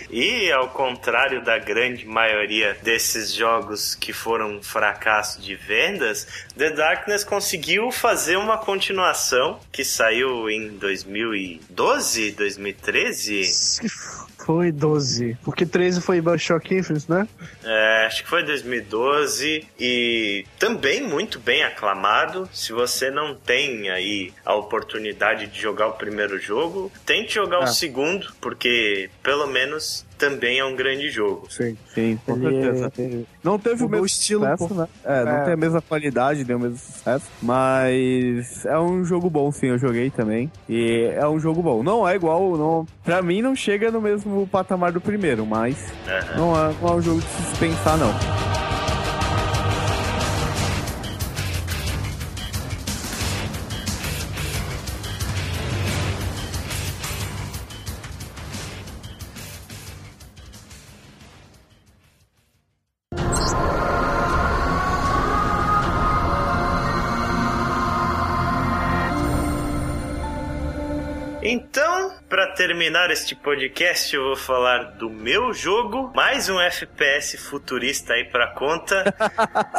E ao contrário da grande maioria desses jogos que foram um fracasso de vendas, The Darkness conseguiu fazer uma continuação que saiu em 2012, 2013. Foi 12. Porque 13 foi Bioshock Infinite, né? É, acho que foi 2012 e também muito bem aclamado. Se você não tem aí a oportunidade de jogar o primeiro jogo, tente jogar o É. segundo, porque pelo menos também é um grande jogo. Sim. Sim, com Ele certeza. é- Não teve o Mudou mesmo o estilo sucesso, né? É, não É. tem a mesma qualidade, nem o mesmo sucesso. Mas é um jogo bom, sim, eu joguei também. E é um jogo bom. Não é igual, não, pra mim não chega no mesmo patamar do primeiro, mas não é, não é um jogo de se dispensar, não. Então, pra terminar este podcast, eu vou falar do meu jogo, mais um FPS futurista aí pra conta.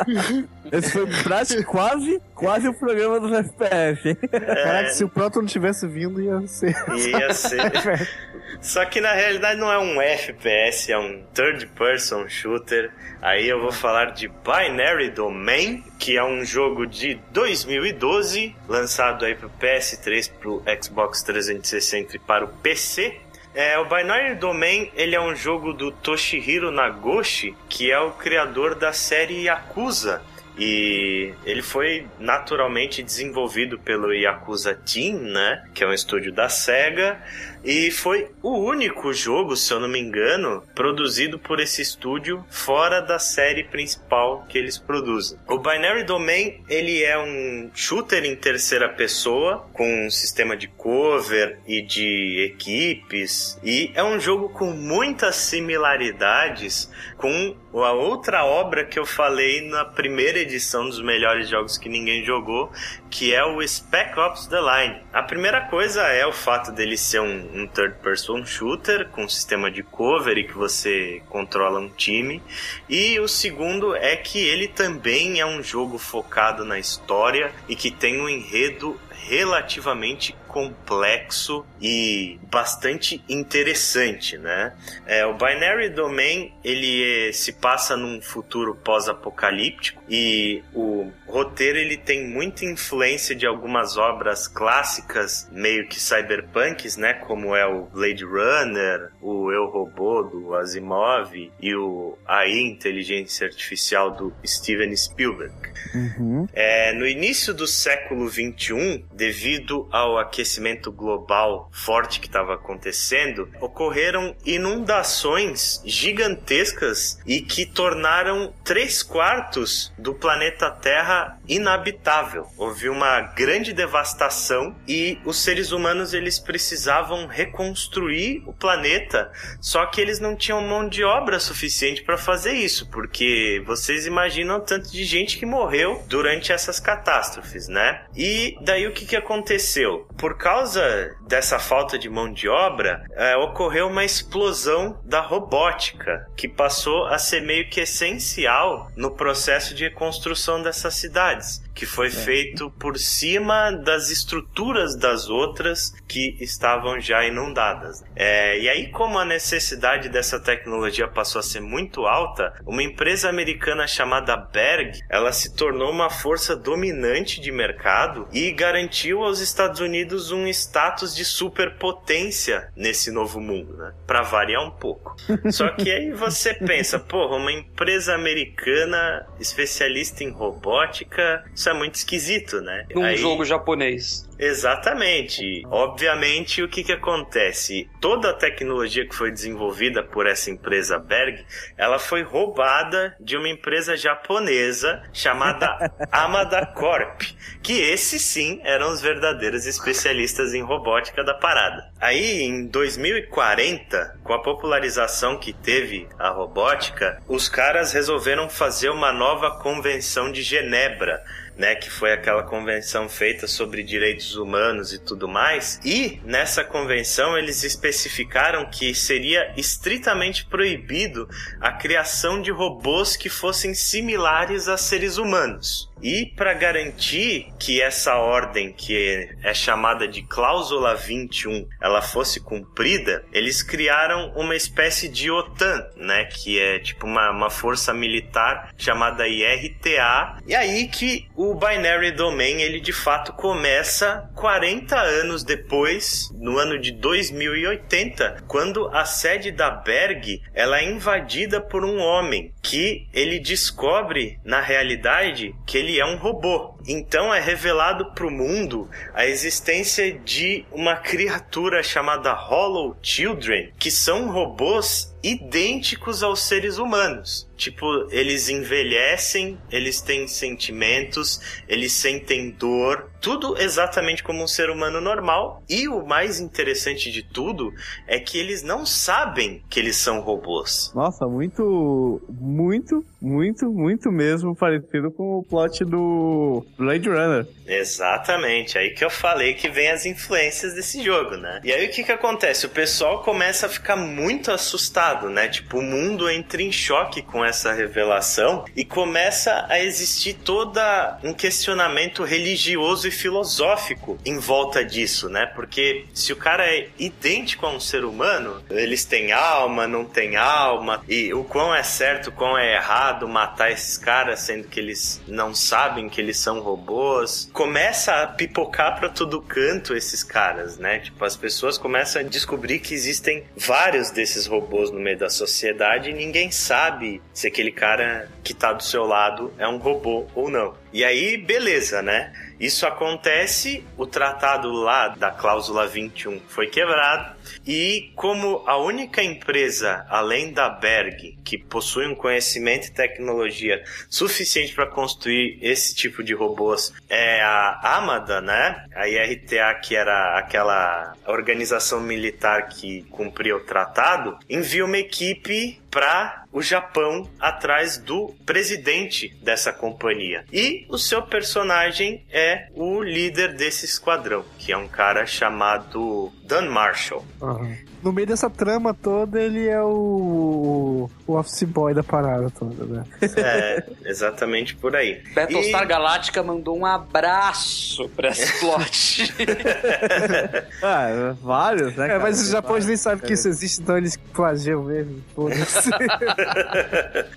Esse foi prático, quase, quase o programa dos FPS, hein? Caraca, se o Proto não tivesse vindo, ia ser. Ia ser. Só que na realidade não é um FPS, é um third person shooter. Aí eu vou falar de Binary Domain, que é um jogo de 2012, lançado aí pro PS3, pro Xbox 360 e para o PC. É, o Binary Domain ele é um jogo do Toshihiro Nagoshi, que é o criador da série Yakuza. E ele foi naturalmente desenvolvido pelo Yakuza Team, né? Que é um estúdio da SEGA. E foi o único jogo, se eu não me engano, produzido por esse estúdio fora da série principal que eles produzem. O Binary Domain, ele é um shooter em terceira pessoa, com um sistema de cover e de equipes. E é um jogo com muitas similaridades com a outra obra que eu falei na primeira edição dos melhores jogos que ninguém jogou, que é o Spec Ops The Line. A primeira coisa é o fato dele ser um, um third person shooter com sistema de cover e que você controla um time. E o segundo é que ele também é um jogo focado na história e que tem um enredo relativamente complexo e bastante interessante, né? É, o Binary Domain ele eh, se passa num futuro pós-apocalíptico e o roteiro ele tem muita influência de algumas obras clássicas meio que cyberpunks, né? Como é o Blade Runner, o Eu Robô do Asimov e o AI Inteligência Artificial do Steven Spielberg. Uhum. É, no início do século XXI, devido ao aquecimento global forte que estava acontecendo, ocorreram inundações gigantescas e que tornaram três quartos do planeta Terra inabitável. Houve uma grande devastação e os seres humanos eles precisavam reconstruir o planeta, só que eles não tinham mão de obra suficiente para fazer isso, porque vocês imaginam tanto de gente que morreu durante essas catástrofes, né? E daí o que, que aconteceu? Por causa dessa falta de mão de obra, é, ocorreu uma explosão da robótica, que passou a ser meio que essencial no processo de reconstrução dessas cidades que foi é. feito por cima das estruturas das outras que estavam já inundadas. É, e aí, como a necessidade dessa tecnologia passou a ser muito alta, uma empresa americana chamada Berg, ela se tornou uma força dominante de mercado e garantiu aos Estados Unidos um status de superpotência nesse novo mundo, né? Para variar um pouco. Só que aí você pensa, porra, uma empresa americana especialista em robótica, isso é muito esquisito, né? Num Aí... jogo japonês. Exatamente. Obviamente, o que, que acontece? Toda a tecnologia que foi desenvolvida por essa empresa Berg, ela foi roubada de uma empresa japonesa chamada Amada Corp, que esses sim eram os verdadeiros especialistas em robótica da parada. Aí, em 2040, com a popularização que teve a robótica, os caras resolveram fazer uma nova convenção de Genebra né, que foi aquela convenção feita sobre direitos humanos e tudo mais. E nessa convenção eles especificaram que seria estritamente proibido a criação de robôs que fossem similares a seres humanos. E para garantir que essa ordem, que é chamada de cláusula 21, ela fosse cumprida, eles criaram uma espécie de OTAN, né, que é tipo uma, uma força militar chamada IRTA. E aí que o Binary Domain, ele de fato começa 40 anos depois, no ano de 2080, quando a sede da Berg, ela é invadida por um homem que ele descobre na realidade que ele é um robô. Então é revelado para o mundo a existência de uma criatura chamada Hollow Children, que são robôs idênticos aos seres humanos. Tipo, eles envelhecem, eles têm sentimentos, eles sentem dor, tudo exatamente como um ser humano normal. E o mais interessante de tudo é que eles não sabem que eles são robôs. Nossa, muito, muito, muito, muito mesmo parecido com o plot do Blade Runner. Exatamente, aí que eu falei que vem as influências desse jogo, né? E aí o que que acontece? O pessoal começa a ficar muito assustado, né? Tipo, o mundo entra em choque com essa revelação e começa a existir toda um questionamento religioso e filosófico em volta disso, né? Porque se o cara é idêntico a um ser humano, eles têm alma, não têm alma, e o quão é certo, o quão é errado matar esses caras, sendo que eles não sabem que eles são robôs começa a pipocar para todo canto esses caras, né? Tipo, as pessoas começam a descobrir que existem vários desses robôs no meio da sociedade e ninguém sabe se aquele cara que tá do seu lado é um robô ou não. E aí, beleza, né? Isso acontece, o tratado lá da cláusula 21 foi quebrado, e como a única empresa, além da Berg, que possui um conhecimento e tecnologia suficiente para construir esse tipo de robôs é a Amada, né? A IRTA, que era aquela organização militar que cumpria o tratado, envia uma equipe para o Japão atrás do presidente dessa companhia. E o seu personagem é o líder desse esquadrão, que é um cara chamado Dan Marshall. Uhum no meio dessa trama toda, ele é o, o office boy da parada toda, né? É, exatamente por aí. Battlestar e... Galáctica mandou um abraço pra esse plot. ah, vários, né? É, mas os japoneses nem sabem que isso existe, então eles plagiam mesmo.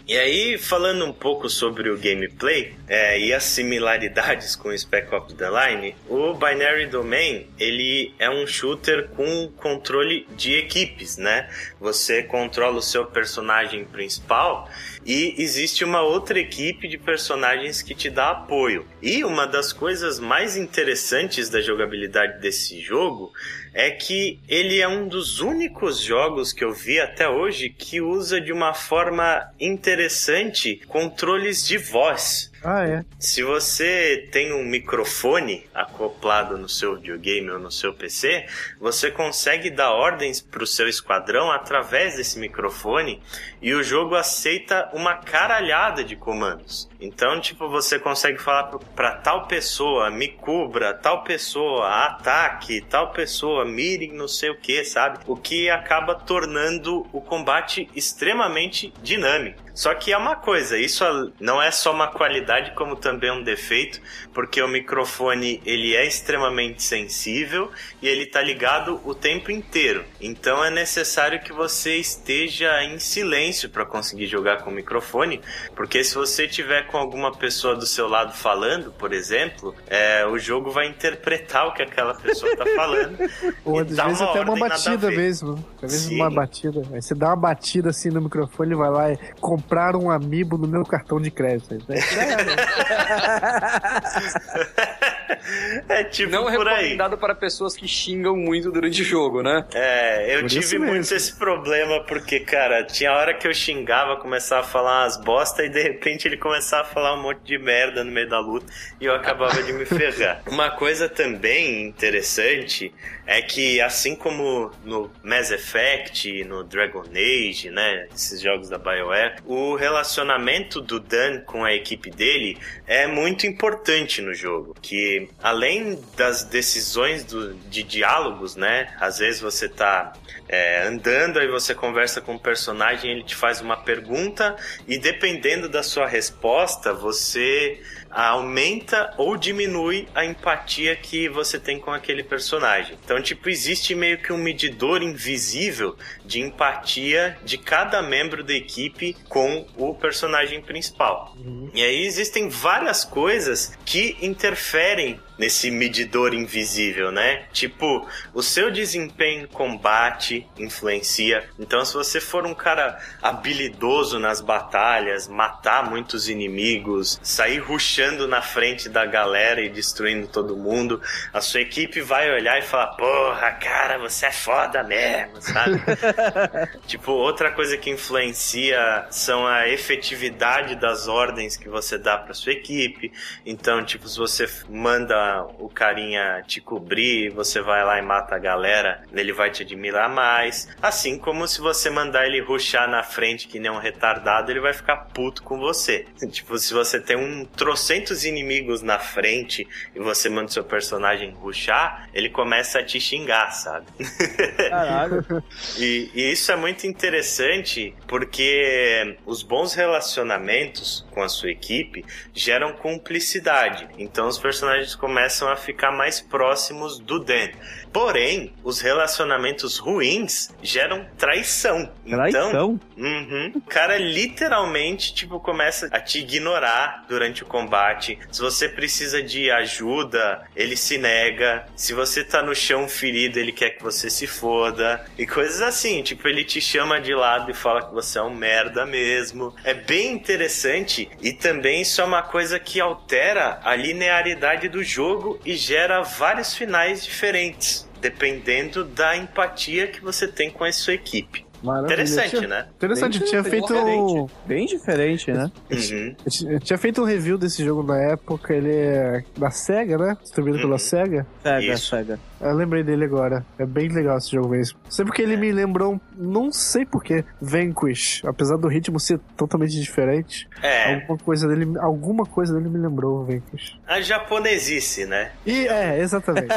e aí, falando um pouco sobre o gameplay é, e as similaridades com o Spec Ops The Line, o Binary Domain ele é um shooter com controle de equipes, né? Você controla o seu personagem principal e existe uma outra equipe de personagens que te dá apoio. E uma das coisas mais interessantes da jogabilidade desse jogo é que ele é um dos únicos jogos que eu vi até hoje que usa de uma forma interessante controles de voz. Ah, é. Se você tem um microfone acoplado no seu videogame ou no seu PC, você consegue dar ordens para o seu esquadrão através desse microfone e o jogo aceita uma caralhada de comandos. Então, tipo, você consegue falar para tal pessoa, me cubra, tal pessoa, ataque, tal pessoa, mire não sei o que, sabe? O que acaba tornando o combate extremamente dinâmico. Só que é uma coisa, isso não é só uma qualidade como também um defeito, porque o microfone ele é extremamente sensível e ele tá ligado o tempo inteiro. Então é necessário que você esteja em silêncio para conseguir jogar com o microfone, porque se você tiver com alguma pessoa do seu lado falando, por exemplo, é, o jogo vai interpretar o que aquela pessoa tá falando. Ou às vezes até uma batida mesmo. Às vezes Sim. uma batida. Aí você dá uma batida assim no microfone, vai lá e comprar um amiibo no meu cartão de crédito. é tipo Não por aí. recomendado para pessoas que xingam muito durante o jogo, né? É, eu por tive muito esse problema porque, cara, tinha hora que eu xingava, começava a falar umas bosta e de repente ele começava a falar um monte de merda no meio da luta e eu acabava de me ferrar. Uma coisa também interessante é que assim como no Mass Effect, no Dragon Age, né, esses jogos da BioWare, o relacionamento do Dan com a equipe dele é muito importante no jogo, que além das decisões do, de diálogos, né, às vezes você tá é, andando aí você conversa com um personagem, ele te faz uma pergunta e dependendo da sua resposta, você aumenta ou diminui a empatia que você tem com aquele personagem. Então, tipo, existe meio que um medidor invisível de empatia de cada membro da equipe com o personagem principal. Uhum. E aí existem várias coisas que interferem nesse medidor invisível, né? Tipo, o seu desempenho em combate influencia. Então, se você for um cara habilidoso nas batalhas, matar muitos inimigos, sair ruxando na frente da galera e destruindo todo mundo, a sua equipe vai olhar e falar: Porra, cara, você é foda mesmo, sabe? tipo, outra coisa que influencia são a efetividade das ordens que você dá para sua equipe. Então, tipo, se você manda o carinha te cobrir, você vai lá e mata a galera, ele vai te admirar mais. Assim como se você mandar ele ruxar na frente que nem um retardado, ele vai ficar puto com você. tipo, se você tem um trocentos inimigos na frente e você manda seu personagem ruxar, ele começa a te xingar, sabe? Caralho. e, e isso é muito interessante porque os bons relacionamentos com a sua equipe geram cumplicidade. Então os personagens começam a ficar mais próximos do Dan. Porém, os relacionamentos ruins geram traição. Traição? Então, uhum, o cara literalmente, tipo, começa a te ignorar durante o combate. Se você precisa de ajuda, ele se nega. Se você tá no chão ferido, ele quer que você se foda. E coisas assim, tipo, ele te chama de lado e fala que você é um merda mesmo. É bem interessante e também isso é uma coisa que altera a linearidade do jogo e gera vários finais diferentes dependendo da empatia que você tem com a sua equipe. Interessante, tinha, né? Interessante, tinha feito. Bem diferente, né? Uhum. Eu tinha feito um review desse jogo na época, ele é da SEGA, né? Distribuído uhum. pela SEGA. SEGA, Isso. SEGA. Eu lembrei dele agora. É bem legal esse jogo mesmo. Sei porque ele é. me lembrou, não sei porquê, Vanquish. Apesar do ritmo ser totalmente diferente. É. Alguma coisa dele, alguma coisa dele me lembrou Vanquish. A japonesice, né? E é, exatamente.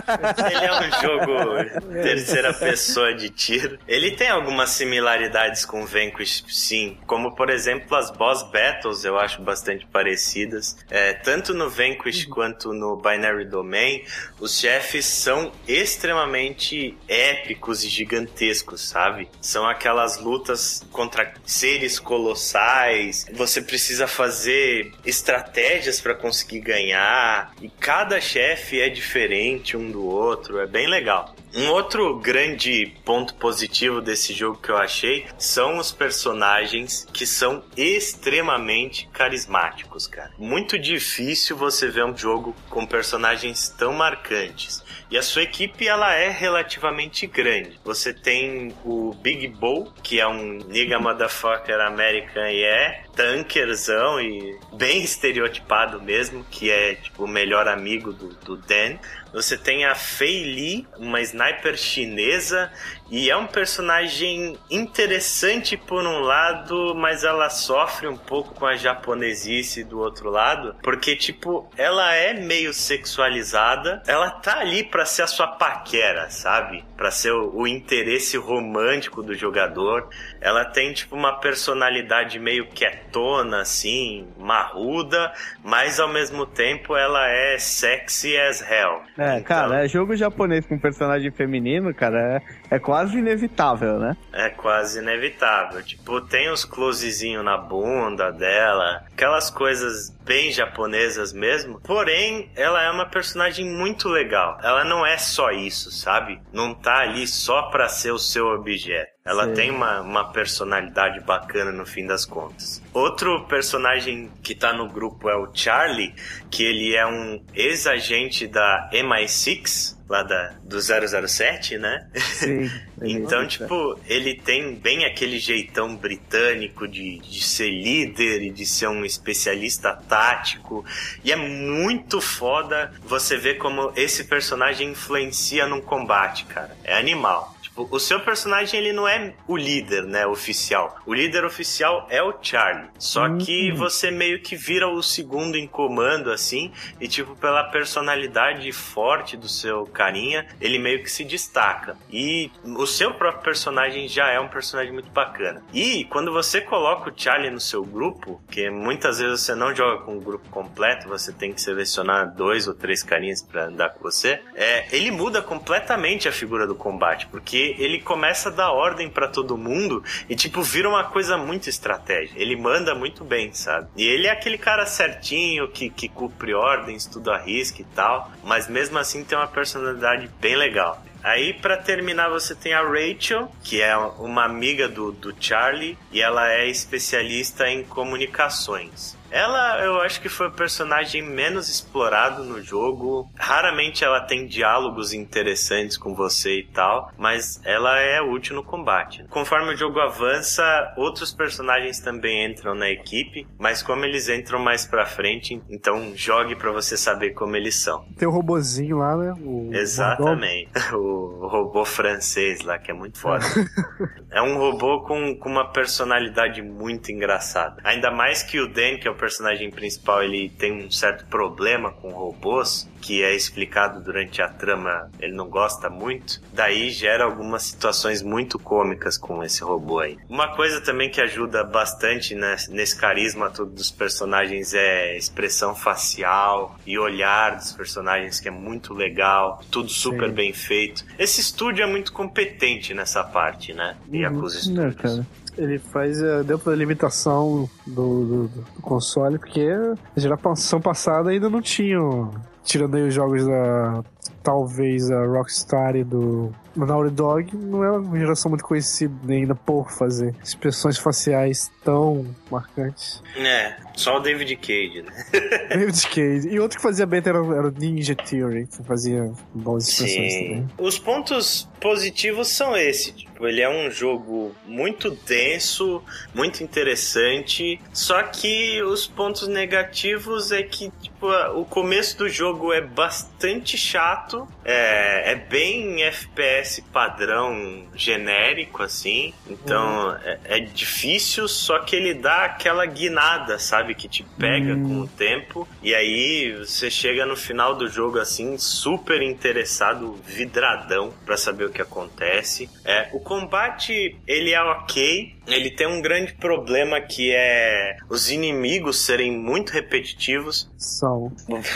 ele é um jogo terceira pessoa de tiro. Ele tem algumas similaridades similaridades com Vanquish, sim. Como, por exemplo, as boss battles eu acho bastante parecidas. É, tanto no Vanquish uhum. quanto no Binary Domain, os chefes são extremamente épicos e gigantescos, sabe? São aquelas lutas contra seres colossais. Você precisa fazer estratégias para conseguir ganhar. E cada chefe é diferente um do outro. É bem legal. Um outro grande ponto positivo desse jogo que eu achei são os personagens que são extremamente carismáticos, cara. Muito difícil você ver um jogo com personagens tão marcantes. E a sua equipe ela é relativamente grande. Você tem o Big Bull, que é um nigga motherfucker American e é tankerzão e bem estereotipado mesmo, que é tipo o melhor amigo do, do Dan. Você tem a Fei Li, uma sniper chinesa, e é um personagem interessante por um lado, mas ela sofre um pouco com a japonesice do outro lado, porque tipo, ela é meio sexualizada, ela tá ali para ser a sua paquera, sabe? Para ser o, o interesse romântico do jogador. Ela tem tipo uma personalidade meio quietona assim, marruda, mas ao mesmo tempo ela é sexy as hell. É, então... cara, é jogo japonês com personagem feminino, cara, é, é quase inevitável, né? É quase inevitável. Tipo, tem os closezinhos na bunda dela, aquelas coisas bem japonesas mesmo. Porém, ela é uma personagem muito legal. Ela não é só isso, sabe? Não tá ali só pra ser o seu objeto. Ela Sim. tem uma, uma personalidade bacana no fim das contas. Outro personagem que tá no grupo é o Charlie, que ele é um ex-agente da MI6, lá da, do 007, né? Sim. então, tipo, ele tem bem aquele jeitão britânico de, de ser líder e de ser um especialista tático. E é muito foda você ver como esse personagem influencia num combate, cara. É animal. Tipo, o seu personagem ele não é o líder, né, oficial. O líder oficial é o Charlie. Só uhum. que você meio que vira o segundo em comando assim, e tipo pela personalidade forte do seu carinha, ele meio que se destaca. E o seu próprio personagem já é um personagem muito bacana. E quando você coloca o Charlie no seu grupo, que muitas vezes você não joga com o grupo completo, você tem que selecionar dois ou três carinhas para andar com você, é, ele muda completamente a figura do combate, porque ele começa a dar ordem para todo mundo e, tipo, vira uma coisa muito estratégica. Ele manda muito bem, sabe? E ele é aquele cara certinho, que, que cumpre ordens, tudo arrisca e tal, mas mesmo assim tem uma personalidade bem legal. Aí, para terminar, você tem a Rachel, que é uma amiga do, do Charlie, e ela é especialista em comunicações. Ela, eu acho que foi o personagem menos explorado no jogo. Raramente ela tem diálogos interessantes com você e tal, mas ela é útil no combate. Conforme o jogo avança, outros personagens também entram na equipe, mas como eles entram mais pra frente, então jogue para você saber como eles são. Tem o robozinho lá, né? O Exatamente. O robô francês lá, que é muito foda. é um robô com, com uma personalidade muito engraçada. Ainda mais que o Dan, que é o personagem principal ele tem um certo problema com robôs, que é explicado durante a trama, ele não gosta muito, daí gera algumas situações muito cômicas com esse robô aí. Uma coisa também que ajuda bastante né, nesse carisma todo dos personagens é expressão facial e olhar dos personagens, que é muito legal, tudo super Sim. bem feito. Esse estúdio é muito competente nessa parte, né? Uhum. Yakuza Studios. Ele faz uh, dentro da limitação do, do, do, console, porque a geração passada ainda não tinham. Tirando aí os jogos da. Talvez a Rockstar e do o Naughty Dog não é uma geração muito conhecida ainda por fazer expressões faciais tão marcantes. É, só o David Cage, né? David Cage. E outro que fazia bem era, era o Ninja Theory, que fazia boas expressões Sim. também. Os pontos positivos são esses. Tipo, ele é um jogo muito denso, muito interessante. Só que os pontos negativos é que tipo, o começo do jogo é bastante chato. É, é bem FPS FPS padrão genérico, assim. Então uhum. é, é, difícil, só que ele dá aquela guinada, sabe? Que te pega uhum. com o tempo. E aí você chega no final do jogo, assim, super interessado, vidradão, para saber o que acontece. É, o combate, ele é ok, ele tem um grande problema que é os inimigos serem muito repetitivos. São.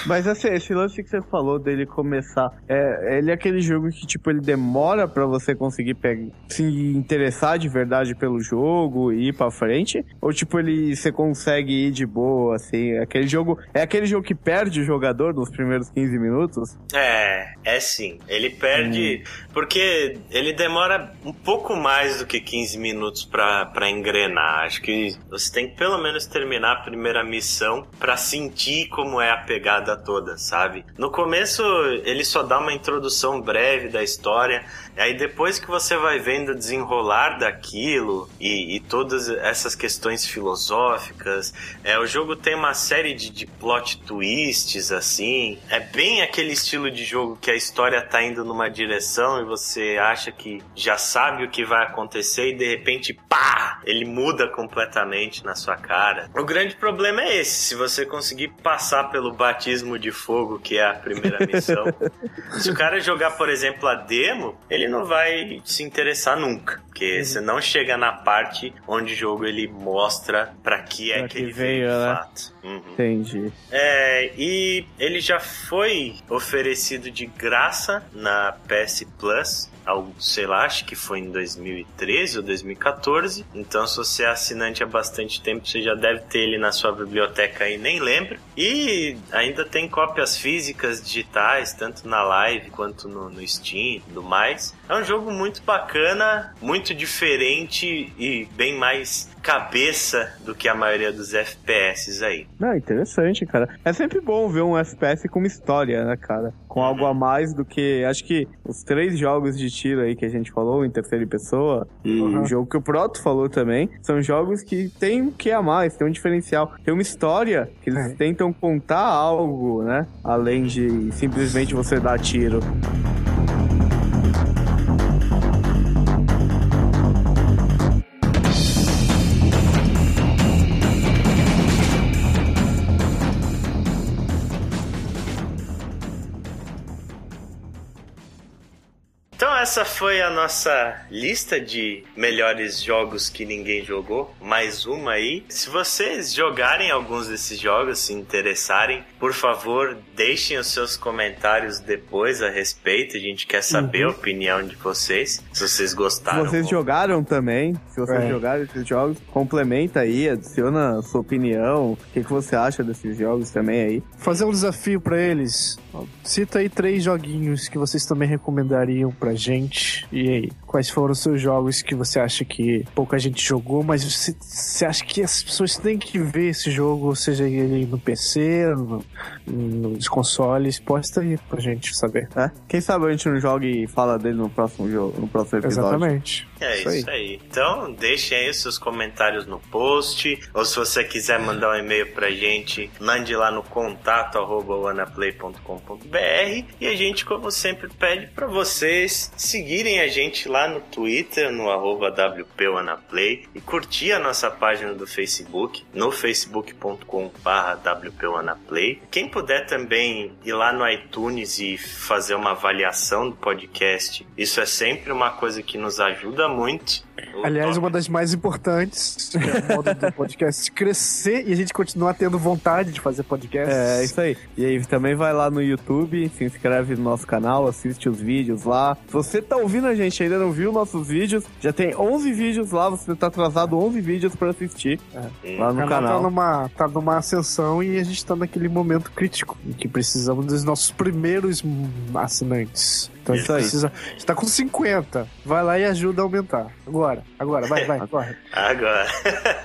Mas assim, esse lance que você falou dele começar, é, ele é aquele jogo que, tipo, ele demora para você conseguir pegar, se interessar de verdade pelo jogo e ir pra frente? Ou, tipo, ele você consegue ir de boa, assim? É aquele jogo. É aquele jogo que perde o jogador nos primeiros 15 minutos? É, é sim. Ele perde. Hum. Porque ele demora um pouco mais do que 15 minutos para engrenar. Acho que você tem que pelo menos terminar a primeira missão para sentir como é a pegada toda, sabe? No começo ele só dá uma introdução breve da história, e aí depois que você vai vendo o desenrolar daquilo e, e todas essas questões filosóficas, é, o jogo tem uma série de, de plot twists assim. É bem aquele estilo de jogo que a história tá indo numa direção e você acha que já sabe o que vai acontecer e de repente, pá, ele muda completamente na sua cara. O grande problema é esse, se você conseguir passar pelo batismo de fogo, que é a primeira missão. se o cara jogar, por exemplo, a demo, ele ele não vai se interessar nunca. Porque uhum. você não chega na parte onde o jogo ele mostra para que é pra que, que, ele veio, veio né? fato. Uhum. Entendi. É, e ele já foi oferecido de graça na PS Plus ao, sei lá, acho que foi em 2013 ou 2014. Então, se você é assinante há bastante tempo, você já deve ter ele na sua biblioteca e nem lembra. E ainda tem cópias físicas digitais, tanto na live quanto no, no Steam e tudo mais. É um jogo muito bacana, muito diferente e bem mais cabeça do que a maioria dos FPS aí. Não, interessante, cara. É sempre bom ver um FPS com uma história, né, cara? Com uhum. algo a mais do que. Acho que os três jogos de tiro aí que a gente falou, em terceira pessoa, e uhum. o jogo que o Proto falou também, são jogos que tem o que a mais, tem um diferencial. Tem uma história que eles é. tentam contar algo, né? Além de simplesmente você dar tiro. Essa foi a nossa lista de melhores jogos que ninguém jogou. Mais uma aí. Se vocês jogarem alguns desses jogos, se interessarem, por favor, deixem os seus comentários depois a respeito. A gente quer saber uhum. a opinião de vocês. Se vocês gostaram. Se vocês ou... jogaram também, se vocês é. jogaram esses jogos, complementa aí, adiciona a sua opinião. O que, que você acha desses jogos também aí. Fazer um desafio para eles. Cita aí três joguinhos que vocês também recomendariam pra gente. E aí, quais foram os seus jogos que você acha que pouca gente jogou, mas você, você acha que as pessoas têm que ver esse jogo, seja ele no PC, no, nos consoles? Posta aí pra gente saber. É? Quem sabe a gente não joga e fala dele no próximo jogo, no próximo episódio. Exatamente. É isso, isso aí. aí. Então, deixem aí os seus comentários no post, ou se você quiser mandar um e-mail pra gente, mande lá no contato arroba e a gente, como sempre, pede para vocês seguirem a gente lá no Twitter, no arroba WPWanaplay e curtir a nossa página do Facebook, no facebook.com WPWanaplay. Quem puder também ir lá no iTunes e fazer uma avaliação do podcast, isso é sempre uma coisa que nos ajuda muito Aliás, uma das mais importantes, que é o modo do podcast crescer e a gente continuar tendo vontade de fazer podcast. É, isso aí. E aí também vai lá no YouTube, se inscreve no nosso canal, assiste os vídeos lá. Se você tá ouvindo a gente ainda não viu nossos vídeos, já tem 11 vídeos lá, você tá atrasado 11 vídeos para assistir é. lá no o canal. canal. Tá numa, tá numa ascensão e a gente tá naquele momento crítico em que precisamos dos nossos primeiros assinantes. Então a gente precisa. A gente tá com 50. Vai lá e ajuda a aumentar. Agora, agora, vai, vai, corre. Agora.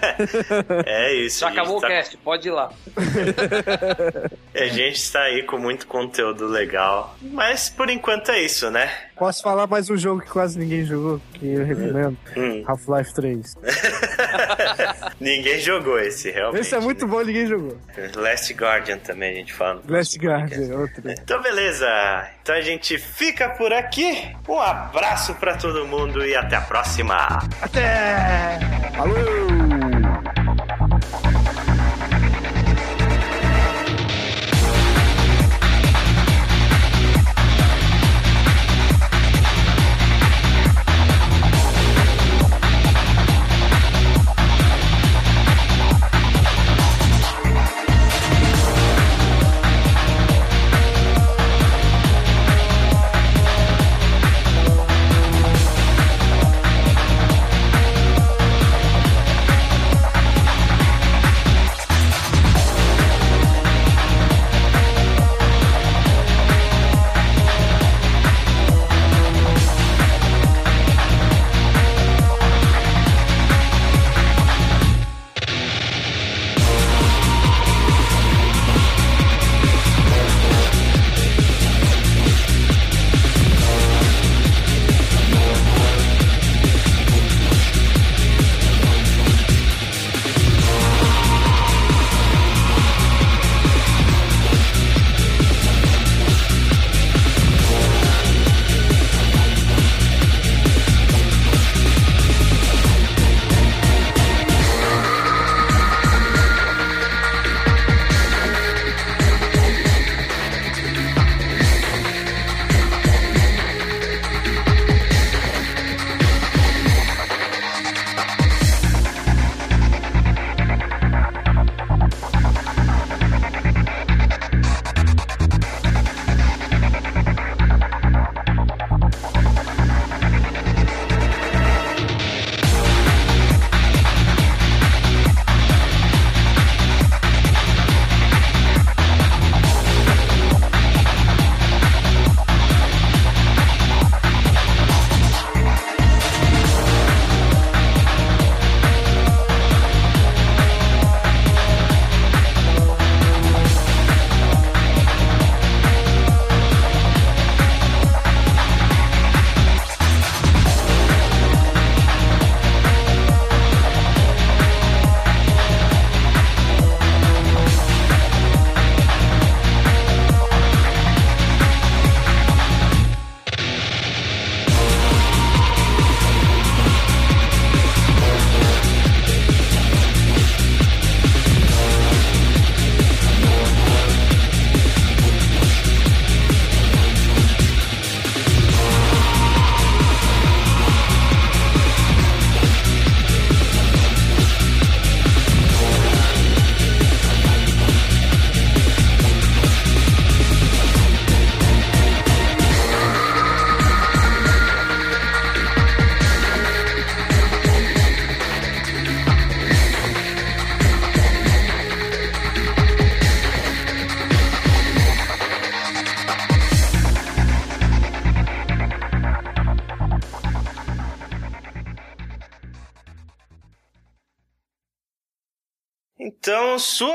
é isso. Já acabou tá... o cast, pode ir lá. a gente está aí com muito conteúdo legal. Mas por enquanto é isso, né? Posso falar mais um jogo que quase ninguém jogou, que eu recomendo? Hum. Half-Life 3. ninguém jogou esse, realmente. Esse é muito né? bom, ninguém jogou. Last Guardian também a gente fala. Last Guardian, outro. Então, beleza. Então a gente fica por aqui. Um abraço para todo mundo e até a próxima. Até! Falou!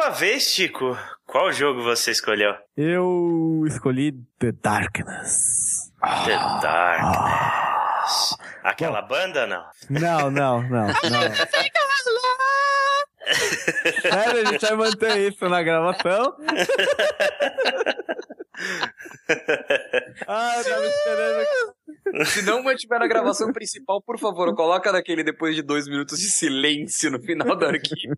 Sua vez, Chico. Qual jogo você escolheu? Eu escolhi The Darkness. The Darkness. Aquela banda, não? Não, não, não, não. Sério, a gente vai manter isso na gravação. ah, eu tava esperando. Se não mantiver na gravação principal, por favor, coloca daquele depois de dois minutos de silêncio no final do arquivo.